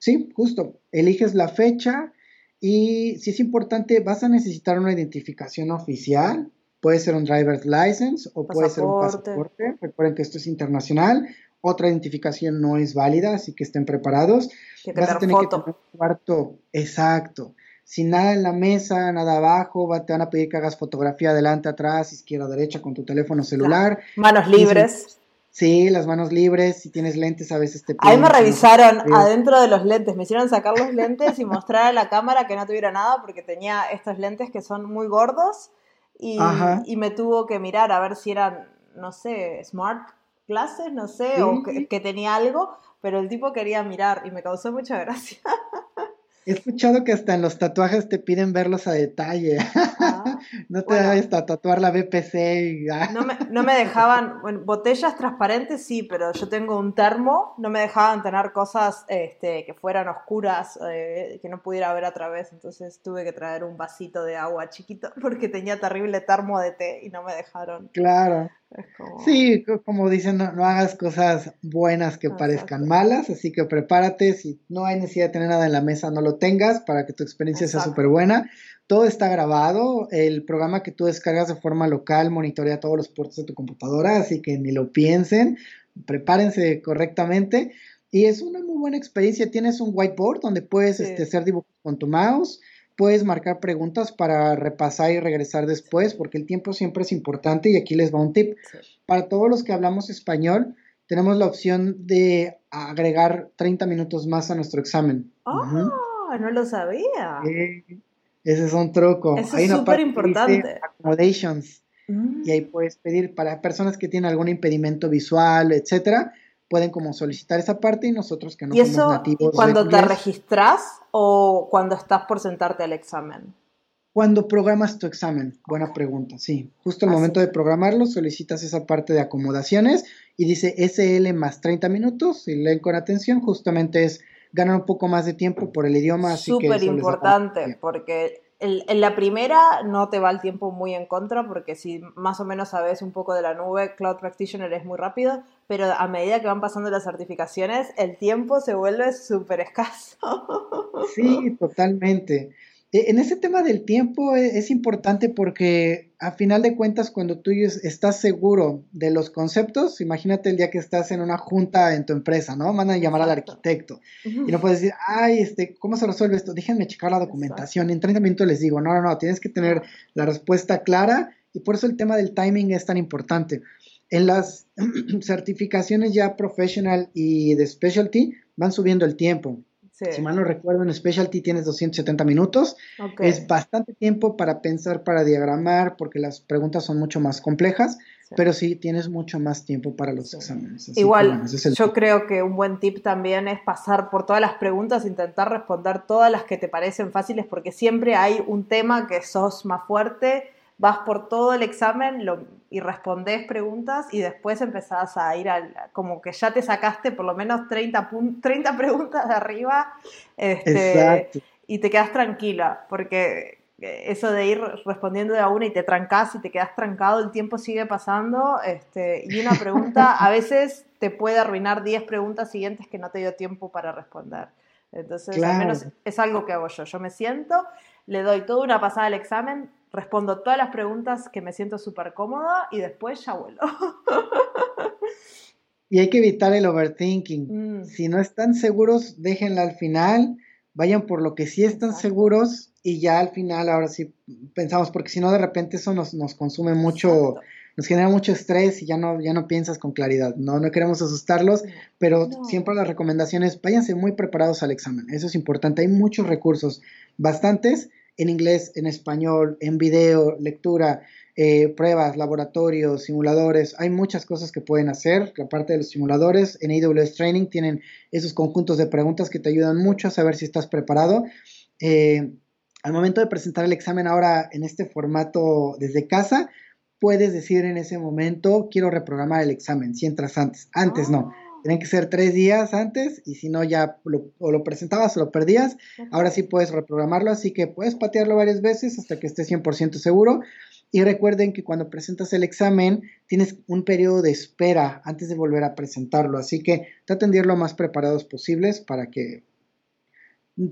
Sí, justo. Eliges la fecha y si es importante, vas a necesitar una identificación oficial. Puede ser un driver's license o puede ser un pasaporte. Recuerden que esto es internacional. Otra identificación no es válida, así que estén preparados. vas a tener que tener un cuarto exacto. Sin nada en la mesa, nada abajo, te van a pedir que hagas fotografía adelante, atrás, izquierda, derecha con tu teléfono celular. Manos libres. Sí, las manos libres, si tienes lentes a veces te Ahí me revisaron adentro de los lentes, me hicieron sacar los lentes y mostrar a la cámara que no tuviera nada porque tenía estos lentes que son muy gordos y, y me tuvo que mirar a ver si eran, no sé, smart glasses, no sé, o que, que tenía algo, pero el tipo quería mirar y me causó mucha gracia. He escuchado que hasta en los tatuajes te piden verlos a detalle. Ah, no te bueno, a tatuar la BPC. Y, no, me, no, me, dejaban, bueno, botellas transparentes sí, pero yo tengo un termo, no me dejaban tener cosas este, que fueran oscuras, eh, que no pudiera ver a través, entonces tuve que traer un vasito de agua chiquito porque tenía terrible termo de té y no me dejaron. Claro. Sí, como dicen, no, hagas cosas buenas que parezcan malas, así que prepárate, si no hay necesidad de tener nada en la mesa, no lo tengas para que tu experiencia sea súper buena. Todo está grabado, el programa que tú descargas de forma local monitorea todos los puertos de tu computadora, así que ni lo piensen, prepárense correctamente. Y es una muy buena experiencia, tienes un whiteboard donde puedes este, hacer dibujos con tu mouse, puedes marcar preguntas para repasar y regresar después, porque el tiempo siempre es importante y aquí les va un tip. Para todos los que hablamos español, tenemos la opción de agregar 30 minutos más a nuestro examen. ¡Oh! No lo sabía. ese es un truco. Eso es súper importante. Accommodations. Mm. Y ahí puedes pedir para personas que tienen algún impedimento visual, etcétera, pueden como solicitar esa parte y nosotros que no ¿Y somos nativos. ¿Y cuando te registras o cuando estás por sentarte al examen? Cuando programas tu examen, buena pregunta, sí. Justo al momento de programarlo, solicitas esa parte de acomodaciones y dice SL más 30 minutos, y leen con atención, justamente es ganar un poco más de tiempo por el idioma. Súper importante, porque en la primera no te va el tiempo muy en contra porque si más o menos sabes un poco de la nube, Cloud Practitioner es muy rápido, pero a medida que van pasando las certificaciones, el tiempo se vuelve súper escaso. Sí, totalmente. E, en ese tema del tiempo e, es importante porque a final de cuentas cuando tú estás seguro de los conceptos, imagínate el día que estás en una junta en tu empresa, ¿no? Mandan a llamar al arquitecto y no puedes decir, ay, este, ¿cómo se resuelve esto? Déjenme checar la documentación en 30 minutos les digo, no, no, no, tienes que tener la respuesta clara y por eso el tema del timing es tan importante. En las certificaciones ya professional y de specialty van subiendo el tiempo. Si mal no recuerdo, en Specialty tienes 270 minutos. Es bastante tiempo para pensar, para diagramar, porque las preguntas son mucho más complejas, pero sí tienes mucho más tiempo para los exámenes. Igual, yo creo que un buen tip también es pasar por todas las preguntas, intentar responder todas las que te parecen fáciles, porque siempre hay un tema que sos más fuerte vas por todo el examen y respondes preguntas y después empezás a ir al, como que ya te sacaste por lo menos 30, 30 preguntas de arriba este, y te quedas tranquila, porque eso de ir respondiendo de a una y te trancas y te quedas trancado, el tiempo sigue pasando este, y una pregunta a veces te puede arruinar 10 preguntas siguientes que no te dio tiempo para responder. Entonces, al menos es algo que hago yo. Yo me siento, le doy toda una pasada al examen, respondo todas las preguntas que me siento súper cómoda y después ya vuelo. y hay que evitar el overthinking. Mm. Si no están seguros, déjenla al final, vayan por lo que sí están seguros y ya al final, ahora sí pensamos, porque si no de repente eso nos, nos consume mucho. Nos genera mucho estrés y ya no, ya no piensas con claridad. No, no queremos asustarlos, pero siempre las recomendaciones, váyanse muy preparados al examen. Eso es importante. Hay muchos recursos, bastantes, en inglés, en español, en video, lectura, eh, pruebas, laboratorios, simuladores. Hay muchas cosas que pueden hacer. Aparte de los simuladores, en AWS Training tienen esos conjuntos de preguntas que te ayudan mucho a saber si estás preparado. Eh, al momento de presentar el examen ahora en este formato desde casa, puedes decir en ese momento, quiero reprogramar el examen, si entras antes. Antes no. Tienen que ser tres días antes y si no ya lo, o lo presentabas o lo perdías. Ahora sí puedes reprogramarlo, así que puedes patearlo varias veces hasta que estés 100% seguro. Y recuerden que cuando presentas el examen tienes un periodo de espera antes de volver a presentarlo, así que traten de ir lo más preparados posibles para que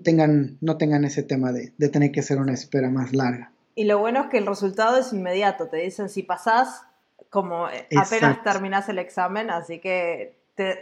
tengan, no tengan ese tema de, de tener que hacer una espera más larga. Y lo bueno es que el resultado es inmediato, te dicen si pasás como apenas terminas el examen, así que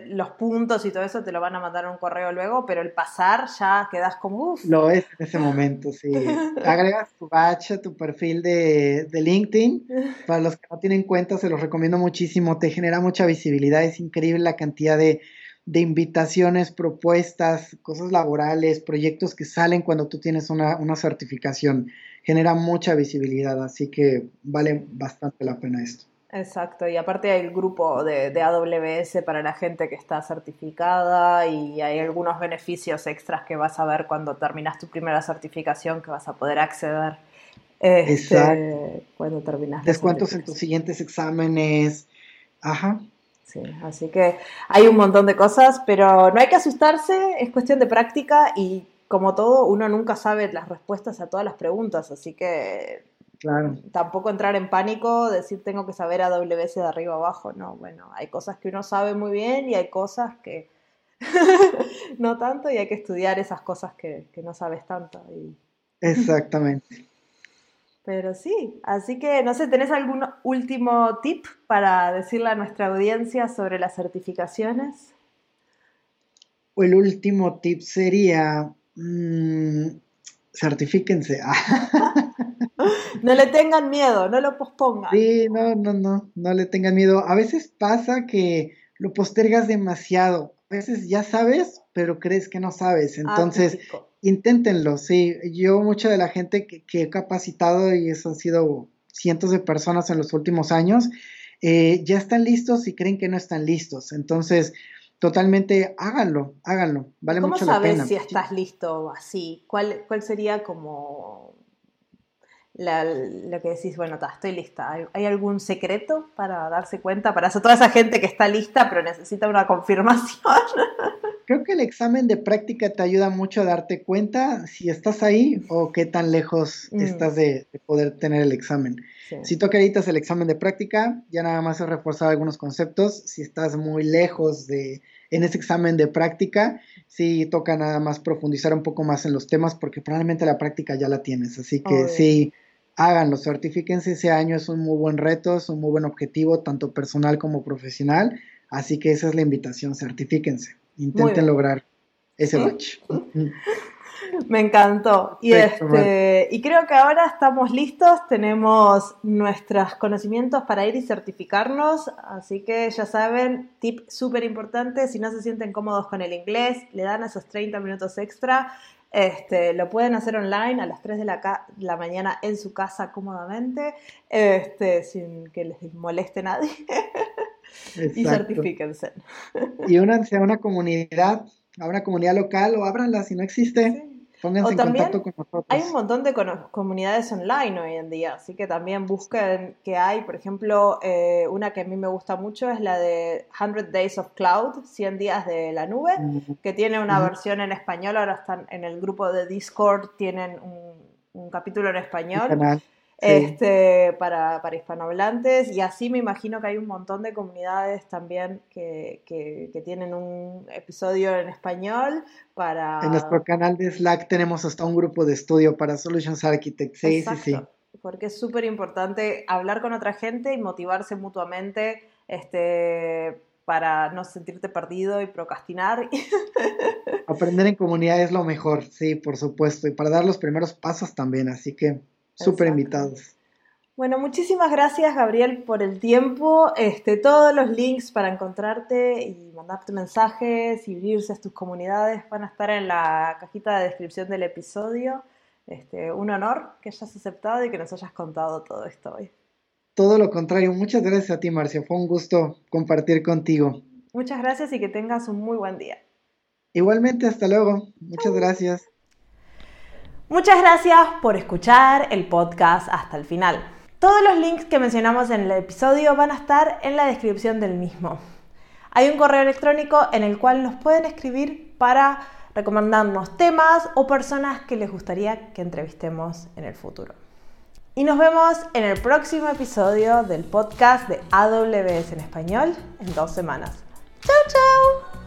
los puntos y todo eso te lo van a mandar un correo luego, pero el pasar ya quedas como uff. Lo es en ese momento, sí. Agregas tu batch a tu perfil de, de, LinkedIn. Para los que no tienen cuenta, se los recomiendo muchísimo. Te genera mucha visibilidad. Es increíble la cantidad de, de invitaciones, propuestas, cosas laborales, proyectos que salen cuando tú tienes una, una certificación. Genera mucha visibilidad, así que vale bastante la pena esto. Exacto, y aparte hay el grupo de, de, AWS para la gente que está certificada y hay algunos beneficios extras que vas a ver cuando terminas tu primera certificación que vas a poder acceder este, Exacto. cuando terminas. Descuentos en tus siguientes exámenes. Ajá. Sí, así que hay un montón de cosas, pero no hay que asustarse, es cuestión de práctica y como todo, uno nunca sabe las respuestas a todas las preguntas, así que Tampoco entrar en pánico, decir tengo que saber AWS de arriba abajo, no, bueno, hay cosas que uno sabe muy bien y hay cosas que no tanto y hay que estudiar esas cosas que, no sabes tanto. Exactamente. Pero sí, así que no sé, ¿tenés algún último tip para decirle a nuestra audiencia sobre las certificaciones? El último tip sería, mmm, certifíquense. no le tengan miedo, no lo pospongan. Sí, no, no, no, no le tengan miedo. A veces pasa que lo postergas demasiado. A veces ya sabes, pero crees que no sabes. Ah, Entonces, inténtenlo, sí. Yo, mucha de la gente que, he capacitado, y eso han sido cientos de personas en los últimos años, eh, ya están listos y creen que no están listos. Entonces, totalmente háganlo, háganlo. Vale mucho la pena. ¿Cómo sabes si estás listo así? ¿Cuál, ¿Cuál sería como lo que decís, bueno, estoy lista. ¿Hay, algún secreto para darse cuenta? Para toda esa gente que está lista pero necesita una confirmación. creo que el examen de práctica te ayuda mucho a darte cuenta si estás ahí o qué tan lejos mm. estás de, poder tener el examen. Si tú acreditas el examen de práctica, ya nada más es reforzar algunos conceptos. Si estás muy lejos de en ese examen de práctica, sí toca nada más profundizar un poco más en los temas porque probablemente la práctica ya la tienes. Así que sí, háganlo, certifíquense ese año, es un muy buen reto, es un muy buen objetivo, tanto personal como profesional. Así que esa es la invitación, certifíquense, intenten lograr ese batch. Me encantó. Y, este, y creo que ahora estamos listos, tenemos nuestros conocimientos para ir y certificarnos, así que ya saben, tip súper importante, si no se sienten cómodos con el inglés, le dan esos 30 minutos extra, este, lo pueden hacer online a las 3 de la, la mañana en su casa cómodamente, este, sin que les moleste nadie. y certifíquense. Y únanse a una comunidad, a una comunidad local o ábranla si no existe. Pónganse en contacto con nosotros. Hay un montón de comunidades online hoy en día, así que también busquen que hay, por ejemplo, eh, una que a mí me gusta mucho es la de 100 Days of Cloud, 100 días de la nube, que tiene una versión en español, ahora están en el grupo de Discord, tienen un, capítulo en español este, para, para, hispanohablantes y así me imagino que hay un montón de comunidades también que, que, tienen un episodio en español para... En nuestro canal de Slack tenemos hasta un grupo de estudio para Solutions Architect, sí, sí, sí. Porque es súper importante hablar con otra gente y motivarse mutuamente este, para no sentirte perdido y procrastinar. Aprender en comunidad es lo mejor, sí, por supuesto, y para dar los primeros pasos también, así que Súper invitados. Bueno, muchísimas gracias Gabriel por el tiempo. Este, todos los links para encontrarte y mandarte mensajes y unirse a tus comunidades van a estar en la cajita de descripción del episodio. Este, un honor que hayas aceptado y que nos hayas contado todo esto hoy. Todo lo contrario, muchas gracias a ti Marcia, fue un gusto compartir contigo. Muchas gracias y que tengas un muy buen día. Igualmente, hasta luego. Muchas gracias. Muchas gracias por escuchar el podcast hasta el final. Todos los links que mencionamos en el episodio van a estar en la descripción del mismo. Hay un correo electrónico en el cual nos pueden escribir para recomendarnos temas o personas que les gustaría que entrevistemos en el futuro. Y nos vemos en el próximo episodio del podcast de AWS en español en dos semanas. ¡Chao, chao!